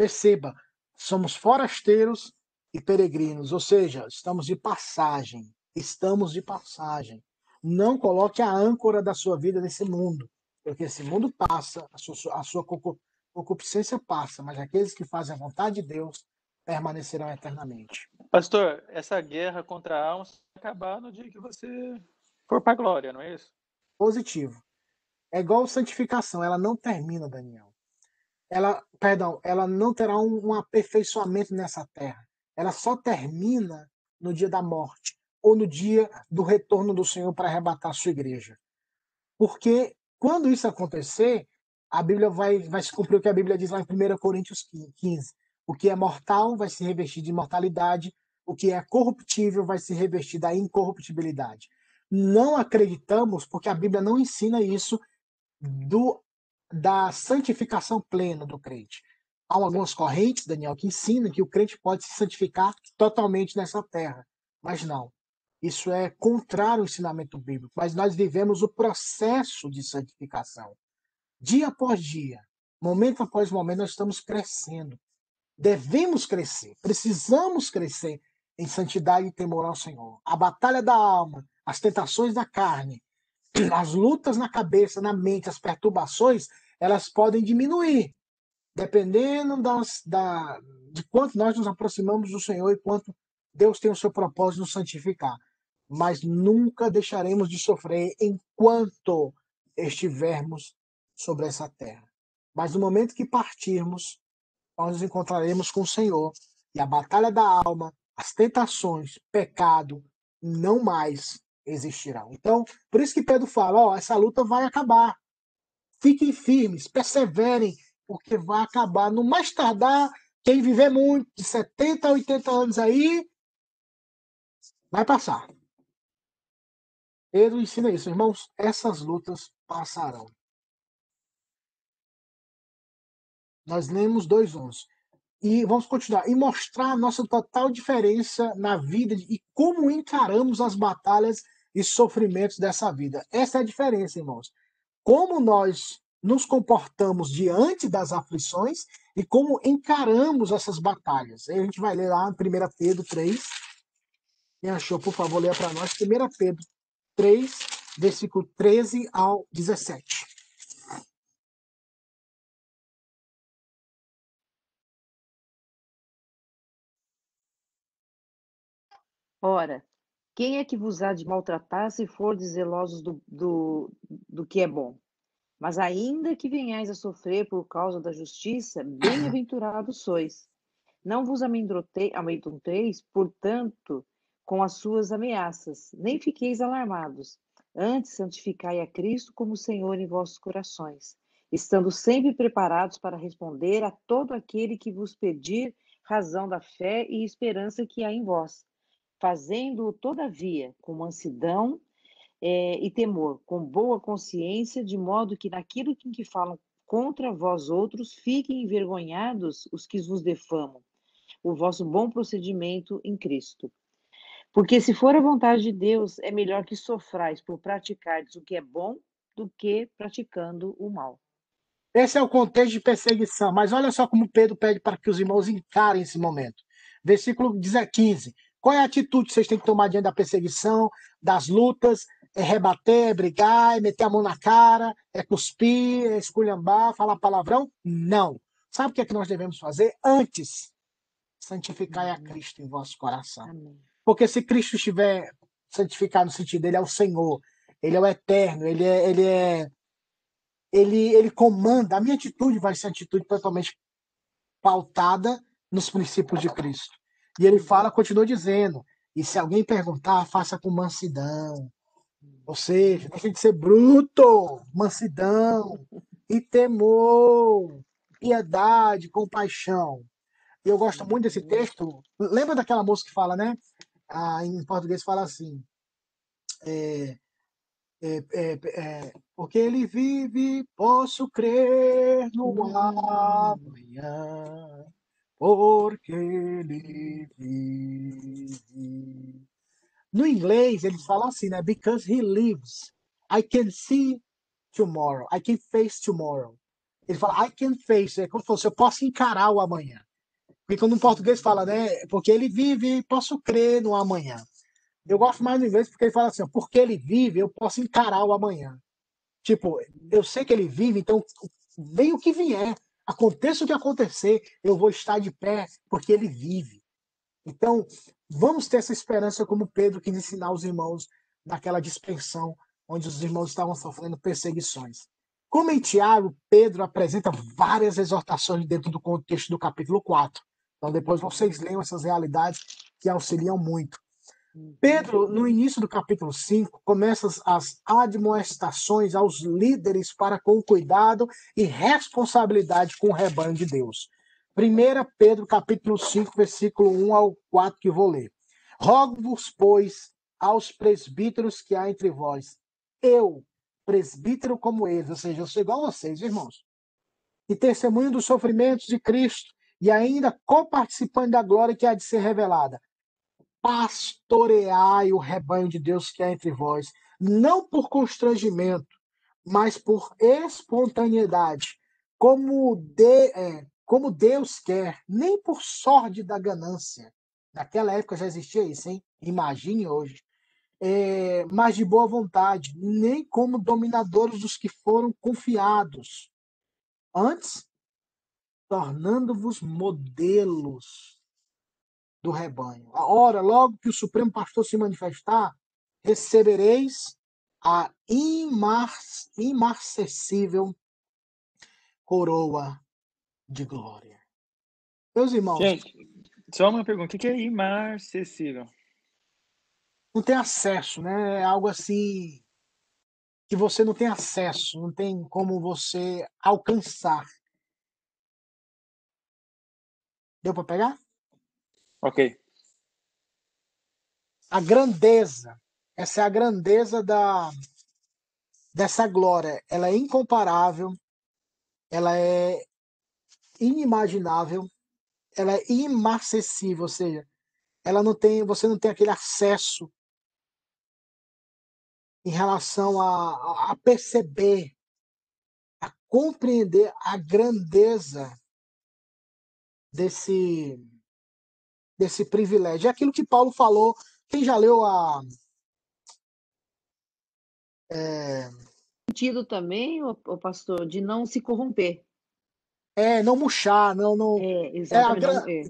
Perceba, somos forasteiros e peregrinos, ou seja, estamos de passagem, estamos de passagem. Não coloque a âncora da sua vida nesse mundo, porque esse mundo passa, a sua, a sua concupiscência passa, mas aqueles que fazem a vontade de Deus permanecerão eternamente. Pastor, essa guerra contra a alma vai acabar no dia que você for para a glória, não é isso? Positivo. É igual santificação, ela não termina, Daniel. Ela, perdão, ela não terá um, um aperfeiçoamento nessa terra. Ela só termina no dia da morte ou no dia do retorno do Senhor para arrebatar a sua igreja. Porque quando isso acontecer, a Bíblia vai, vai se cumprir o que a Bíblia diz lá em 1 Coríntios 15. O que é mortal vai se revestir de imortalidade, o que é corruptível vai se revestir da incorruptibilidade. Não acreditamos, porque a Bíblia não ensina isso do, da santificação plena do crente. Há algumas correntes, Daniel, que ensinam que o crente pode se santificar totalmente nessa terra. Mas não. Isso é contrário ao ensinamento bíblico. Mas nós vivemos o processo de santificação. Dia após dia, momento após momento, nós estamos crescendo. Devemos crescer, precisamos crescer em santidade e temor ao Senhor. A batalha da alma, as tentações da carne, as lutas na cabeça, na mente, as perturbações, elas podem diminuir, dependendo das, da, de quanto nós nos aproximamos do Senhor e quanto Deus tem o seu propósito de nos santificar. Mas nunca deixaremos de sofrer enquanto estivermos sobre essa terra. Mas no momento que partirmos, nós nos encontraremos com o Senhor. E a batalha da alma, as tentações, pecado, não mais existirão. Então, por isso que Pedro fala: ó, essa luta vai acabar. Fiquem firmes, perseverem, porque vai acabar. No mais tardar, quem viver muito, de 70 a 80 anos aí, vai passar. Pedro ensina isso, irmãos. Essas lutas passarão. Nós lemos 2:11. E vamos continuar. E mostrar a nossa total diferença na vida e como encaramos as batalhas e sofrimentos dessa vida. Essa é a diferença, irmãos. Como nós nos comportamos diante das aflições e como encaramos essas batalhas. Aí a gente vai ler lá em 1 Pedro 3. Quem achou, por favor, leia para nós. 1 Pedro 3, versículo 13 ao 17. Ora, quem é que vos há de maltratar se fordes zelosos do, do, do que é bom? Mas ainda que venhais a sofrer por causa da justiça, bem-aventurados sois. Não vos amedronteis, portanto, com as suas ameaças, nem fiqueis alarmados. Antes, santificai a Cristo como Senhor em vossos corações, estando sempre preparados para responder a todo aquele que vos pedir razão da fé e esperança que há em vós fazendo todavia, com mansidão é, e temor, com boa consciência, de modo que naquilo em que falam contra vós outros, fiquem envergonhados os que vos defamam, o vosso bom procedimento em Cristo. Porque se for a vontade de Deus, é melhor que sofrais por praticardes o que é bom do que praticando o mal. Esse é o contexto de perseguição. Mas olha só como Pedro pede para que os irmãos encarem esse momento. Versículo 15. Qual é a atitude que vocês têm que tomar diante da perseguição, das lutas? É rebater, é brigar, é meter a mão na cara, é cuspir, é esculhambar, falar palavrão? Não. Sabe o que é que nós devemos fazer? Antes, santificai a. Cristo em vosso coração. Amém. Porque se Cristo estiver santificado no sentido, ele é o Senhor, ele é o eterno, ele é, ele é, ele, ele comanda. A minha atitude vai ser uma atitude totalmente pautada nos princípios de Cristo. E ele fala, continua dizendo, e se alguém perguntar, faça com mansidão. Ou seja, deixa de ser bruto, mansidão e temor, piedade, compaixão. E eu gosto muito desse texto. Lembra daquela música que fala, né? Ah, em português fala assim: é, é, é, é, porque ele vive, posso crer no amanhã, porque ele vive. No inglês, eles falam assim, né? Because he lives, I can see tomorrow, I can face tomorrow. Ele fala, I can face, é como se fosse, eu posso encarar o amanhã. Porque quando no português fala, né? Porque ele vive, posso crer no amanhã. Eu gosto mais do inglês porque ele fala assim, porque ele vive, eu posso encarar o amanhã. Tipo, eu sei que ele vive, então vem o que vier, aconteça o que acontecer, eu vou estar de pé porque ele vive. Então, vamos ter essa esperança como Pedro quis ensinar os irmãos naquela dispensão onde os irmãos estavam sofrendo perseguições. Como em Tiago, Pedro apresenta várias exortações dentro do contexto do capítulo 4. Então, depois vocês leiam essas realidades que auxiliam muito. Pedro, no início do capítulo 5, começa as- admoestações aos líderes para com cuidado e responsabilidade com o rebanho de Deus. 1 Pedro, capítulo 5, versículo 1 ao 4, que vou ler. Rogo-vos, pois, aos presbíteros que há entre vós, eu, presbítero como eles, ou seja, eu sou igual a vocês, irmãos, e testemunho dos sofrimentos de Cristo, e ainda coparticipante da glória que há de ser revelada pastoreai o rebanho de Deus que há entre vós, não por constrangimento, mas por espontaneidade, como, de, é, como Deus quer, nem por sorte da ganância. Naquela época já existia isso, hein? Imagine hoje. É, mas de boa vontade, nem como dominadores dos que foram confiados. Antes, tornando-vos modelos do rebanho. Ora, logo que o Supremo Pastor se manifestar, recebereis a imar imarcessível coroa de glória. Meus irmãos, Gente, só uma pergunta. O que que é imarcessível? não tem acesso, né? É algo assim que você não tem acesso, não tem como você alcançar. Deu para pegar? Ok. a grandeza. Essa é a grandeza da dessa glória. Ela é incomparável, ela é inimaginável, ela é imarcessível, ou seja, ela não tem, você não tem aquele acesso em relação a- a perceber, a compreender a grandeza desse desse privilégio. É aquilo que Paulo falou. Quem já leu a é, sentido também, o, pastor, de não se corromper. é, não murchar, não, não, É, exatamente. gra- não- é,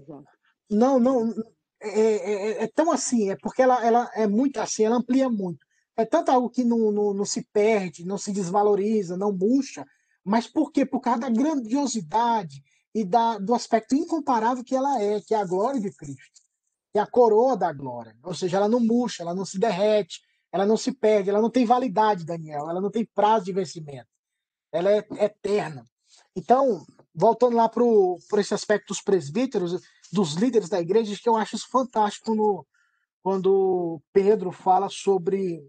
não, não, é, é- é tão assim, é porque ela, ela é muito assim, ela amplia muito. É tanto algo que não, não, não se perde, não se desvaloriza, não murcha, mas por quê? Por causa da grandiosidade e da, do aspecto incomparável que ela é, que é a glória de Cristo, que é a coroa da glória. Ou seja, ela não murcha, ela não se derrete, ela não se perde, ela não tem validade, Daniel, ela não tem prazo de vencimento, ela é eterna. Então, voltando lá para esse aspecto dos presbíteros, dos líderes da igreja, que eu acho isso fantástico no, quando Pedro fala sobre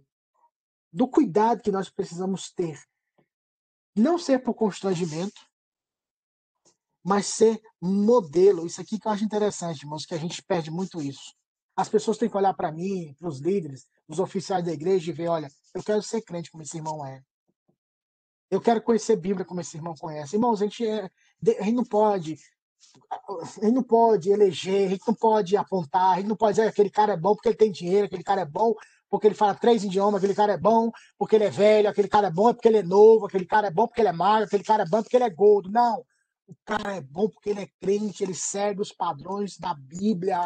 do cuidado que nós precisamos ter. Não ser por constrangimento, mas ser modelo. Isso aqui que eu acho interessante, irmãos, que a gente perde muito isso. As pessoas têm que olhar para mim, para os líderes, os oficiais da igreja e ver, olha, eu quero ser crente como esse irmão é. Eu quero conhecer Bíblia como esse irmão conhece. Irmãos, a gente, é, a gente não pode a gente não pode eleger, a gente não pode apontar, a gente não pode dizer que aquele cara é bom porque ele tem dinheiro, aquele cara é bom porque ele fala três idiomas, aquele cara é bom porque ele é velho, aquele cara é bom porque ele é novo, aquele cara é bom porque ele é magro, aquele cara é bom porque ele é gordo. Não. O cara é bom porque ele é crente, ele segue os padrões da Bíblia.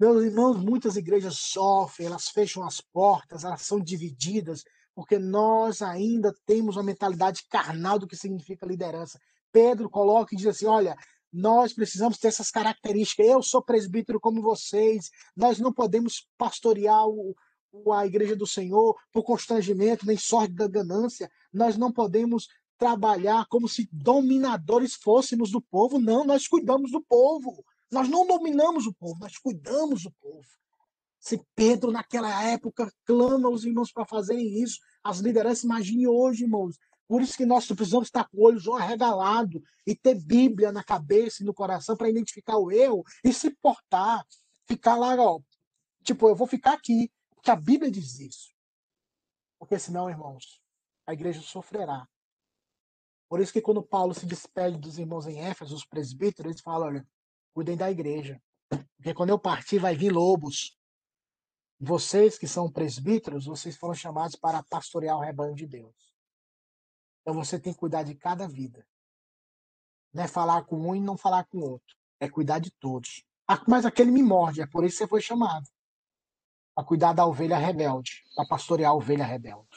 Meus irmãos, muitas igrejas sofrem, elas fecham as portas, elas são divididas, porque nós ainda temos uma mentalidade carnal do que significa liderança. Pedro coloca e diz assim: olha, nós precisamos ter essas características. Eu sou presbítero como vocês. Nós não podemos pastorear o, a igreja do Senhor por constrangimento, nem sorte da ganância. Nós não podemos trabalhar como se dominadores fôssemos do povo. Não, nós cuidamos do povo. Nós não dominamos o povo, nós cuidamos do povo. Se Pedro, naquela época, clama aos irmãos para fazerem isso, as lideranças, imagine hoje, irmãos, por isso que nós precisamos estar com o olho arregalado e ter Bíblia na cabeça e no coração para identificar o erro e se portar. Ficar lá, ó. Tipo, eu vou ficar aqui, porque a Bíblia diz isso. Porque senão, irmãos, a igreja sofrerá. Por isso que quando Paulo se despede dos irmãos em Éfeso, os presbíteros, eles falam, olha, cuidem da igreja. Porque quando eu partir, vai vir lobos. Vocês que são presbíteros, vocês foram chamados para pastorear o rebanho de Deus. Então você tem que cuidar de cada vida. Não é falar com um e não falar com o outro. É cuidar de todos. Ah, mas aquele me morde, é por isso que você foi chamado. Para cuidar da ovelha rebelde, para pastorear a ovelha rebelde.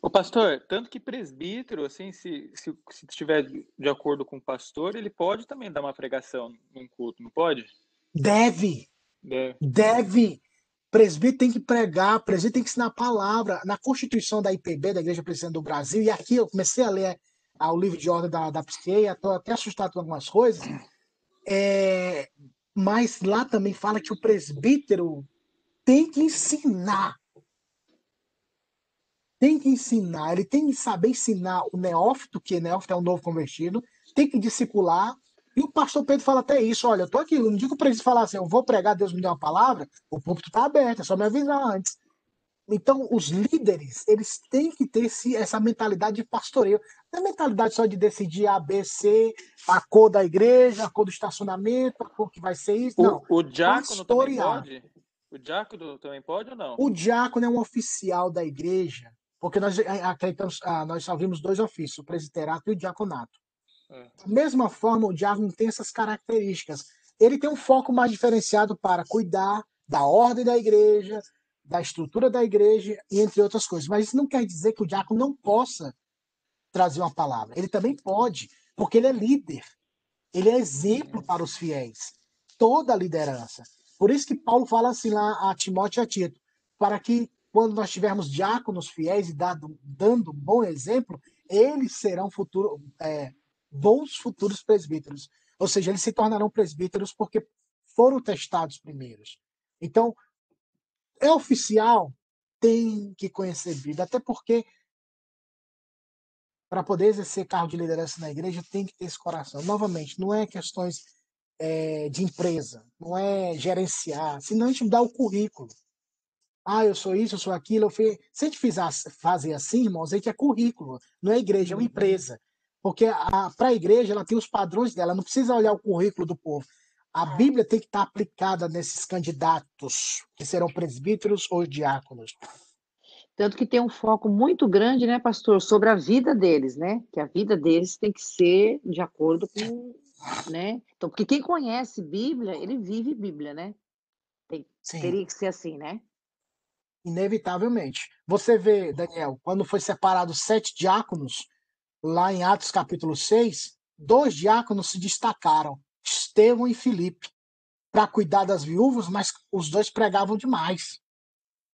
O pastor, tanto que presbítero, assim, se, se, se estiver de acordo com o pastor, ele pode também dar uma pregação num culto, não pode? Deve. Deve. Deve. Presbítero tem que pregar, presbítero tem que ensinar a palavra. Na Constituição da IPB, da Igreja Presbiteriana do Brasil, e aqui eu comecei a ler o livro de ordem da, da psiquiatria, estou até assustado com algumas coisas, é, mas lá também fala que o presbítero tem que ensinar. Tem que ensinar, ele tem que saber ensinar o neófito, que neófito é um novo convertido, tem que discipular, e o pastor Pedro fala até isso: olha, eu tô aqui, no dia que o presidente falar assim, eu vou pregar, Deus me deu uma palavra, o púlpito está aberto, é só me avisar antes. Então, os líderes, eles têm que ter esse, essa mentalidade de pastoreio. Não é mentalidade só de decidir A, B, C, a cor da igreja, a cor do estacionamento, a cor que vai ser isso. Não. O, o diácono também pode? O diácono também pode ou não? O diácono é um oficial da igreja, porque nós acreditamos, ah, nós só vimos dois ofícios, o presbiterato e o diaconato. Da mesma forma, o diácono tem essas características. Ele tem um foco mais diferenciado para cuidar da ordem da igreja, da estrutura da igreja e entre outras coisas. Mas isso não quer dizer que o diácono não possa trazer uma palavra. Ele também pode, porque ele é líder. Ele é exemplo para os fiéis. Toda a liderança. Por isso que Paulo fala assim lá a Timóteo e a Tito, para que quando nós tivermos diáconos fiéis e dado, dando bom exemplo, eles serão futuro, é, bons futuros presbíteros. Ou seja, eles se tornarão presbíteros porque foram testados primeiros. Então, é oficial, tem que conhecer Bíblia, até porque para poder exercer cargo de liderança na igreja tem que ter esse coração. Novamente, não é questões é, de empresa, não é gerenciar, senão a gente dá o currículo. Ah, eu sou isso, eu sou aquilo. Eu fui... Se a gente fizer, fazer assim, irmãos, a gente é currículo, não é igreja, é uma uhum. empresa. Porque para a igreja ela tem os padrões dela, não precisa olhar o currículo do povo. A é. Bíblia tem que estar aplicada nesses candidatos, que serão presbíteros ou diáconos. Tanto que tem um foco muito grande, né, pastor, sobre a vida deles, né? Que a vida deles tem que ser de acordo com, né? Então, porque quem conhece Bíblia, ele vive Bíblia, né? Tem, teria que ser assim, né? Inevitavelmente. Você vê, Daniel, quando foi separado sete diáconos, lá em Atos capítulo 6, dois diáconos se destacaram, Estevão e Filipe, para cuidar das viúvas, mas os dois pregavam demais.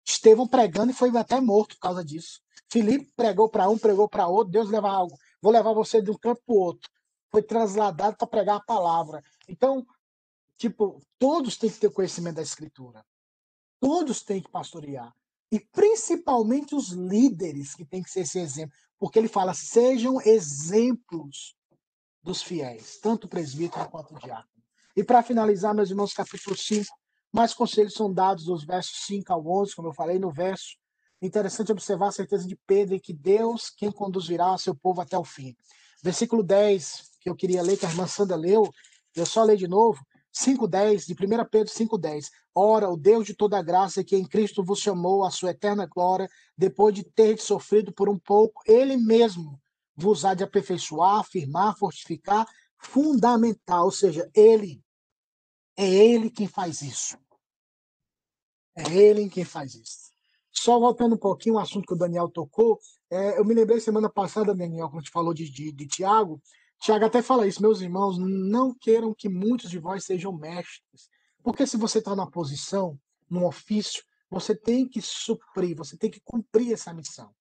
Estevão pregando e foi até morto por causa disso. Filipe pregou para um, pregou para outro, Deus leva algo, vou levar você de um canto para o outro. Foi transladado para pregar a palavra. Então, tipo, todos têm que ter conhecimento da escritura. Todos têm que pastorear. E principalmente os líderes que têm que ser esse exemplo porque ele fala: sejam exemplos dos fiéis, tanto presbítero quanto diácono. E para finalizar, meus irmãos, capítulo 5, mais conselhos são dados dos versos 5 ao 11, como eu falei no verso Interessante observar a certeza de Pedro e que Deus quem conduzirá seu povo até o fim. Versículo 10, que eu queria ler, que a irmã Sandra leu, eu só ler de novo. 5,10, de 1 Pedro 5,10. Ora, o Deus de toda graça, que em Cristo vos chamou à sua eterna glória, depois de ter sofrido por um pouco, ele mesmo vos há de aperfeiçoar, afirmar, fortificar, fundamentar, ou seja, ele. É ele quem faz isso. É ele quem faz isso. Só voltando um pouquinho ao assunto que o Daniel tocou, é, eu me lembrei semana passada, Daniel, quando a gente falou de, de, de Tiago, Tiago até fala isso, meus irmãos, não queiram que muitos de vós sejam mestres, porque se você está na posição, num ofício, você tem que suprir, você tem que cumprir essa missão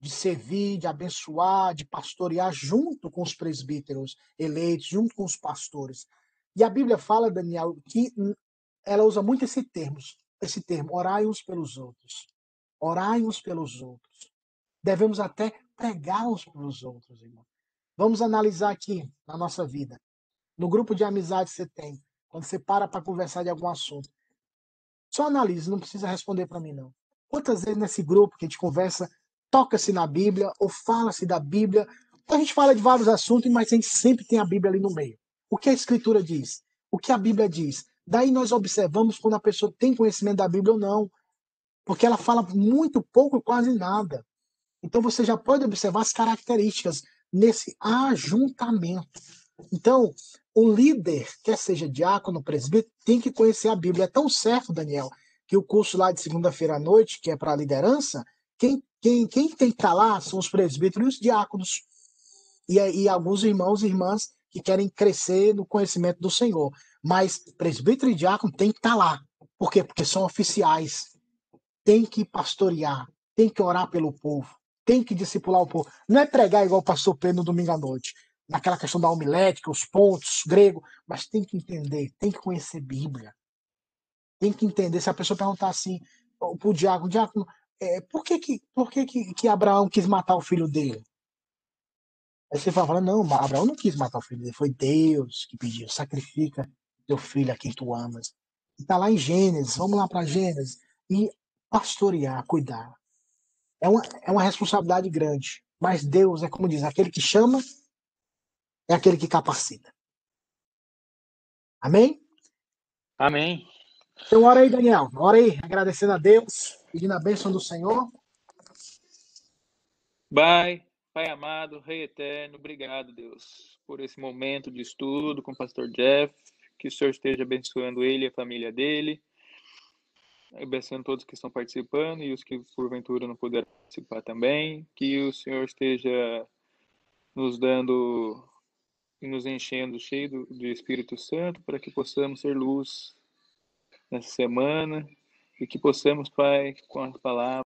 de servir, de abençoar, de pastorear junto com os presbíteros eleitos, junto com os pastores. E a Bíblia fala, Daniel, que ela usa muito esse termo, esse termo, orai uns pelos outros. Orai uns pelos outros. Devemos até pregar uns pelos outros, irmão. Vamos analisar aqui na nossa vida. No grupo de amizade que você tem, quando você para para conversar de algum assunto. Só analise, não precisa responder para mim, não. Quantas vezes nesse grupo que a gente conversa, toca-se na Bíblia ou fala-se da Bíblia? A gente fala de vários assuntos, mas a gente sempre tem a Bíblia ali no meio. O que a Escritura diz? O que a Bíblia diz? Daí nós observamos quando a pessoa tem conhecimento da Bíblia ou não. Porque ela fala muito pouco, quase nada. Então você já pode observar as características nesse ajuntamento. Então, o líder, quer seja diácono, presbítero, tem que conhecer a Bíblia. É tão certo, Daniel, que o curso lá de segunda-feira à noite, que é para a liderança, quem, quem, quem tem que estar lá são os presbíteros e os diáconos. E, e alguns irmãos e irmãs que querem crescer no conhecimento do Senhor. Mas presbítero e diácono tem que estar lá. Por quê? Porque são oficiais. Tem que pastorear, tem que orar pelo povo tem que discipular o povo. Não é pregar igual o pastor Pedro no domingo à noite, naquela questão da homilética, os pontos, grego, mas tem que entender, tem que conhecer Bíblia. Tem que entender. Se a pessoa perguntar assim para o diácono, diácono, é, por que, que, por que, que, que Abraão quis matar o filho dele? Aí você fala, não, Abraão não quis matar o filho dele, foi Deus que pediu, sacrifica teu filho a quem tu amas. Está lá em Gênesis, vamos lá para Gênesis. E pastorear, cuidar é uma, é uma responsabilidade grande. Mas Deus é como diz, aquele que chama é aquele que capacita. Amém? Amém. Então, ora aí, Daniel. Ora aí, agradecendo a Deus, pedindo a bênção do Senhor. Pai, Pai amado, Rei eterno, obrigado, Deus, por esse momento de estudo com o pastor Jeff. Que o Senhor esteja abençoando ele e a família dele agradecendo todos que estão participando e os que porventura não puderam participar também. Que o Senhor esteja nos dando e nos enchendo cheio do, do Espírito Santo para que possamos ser luz nessa semana e que possamos, Pai, com a palavra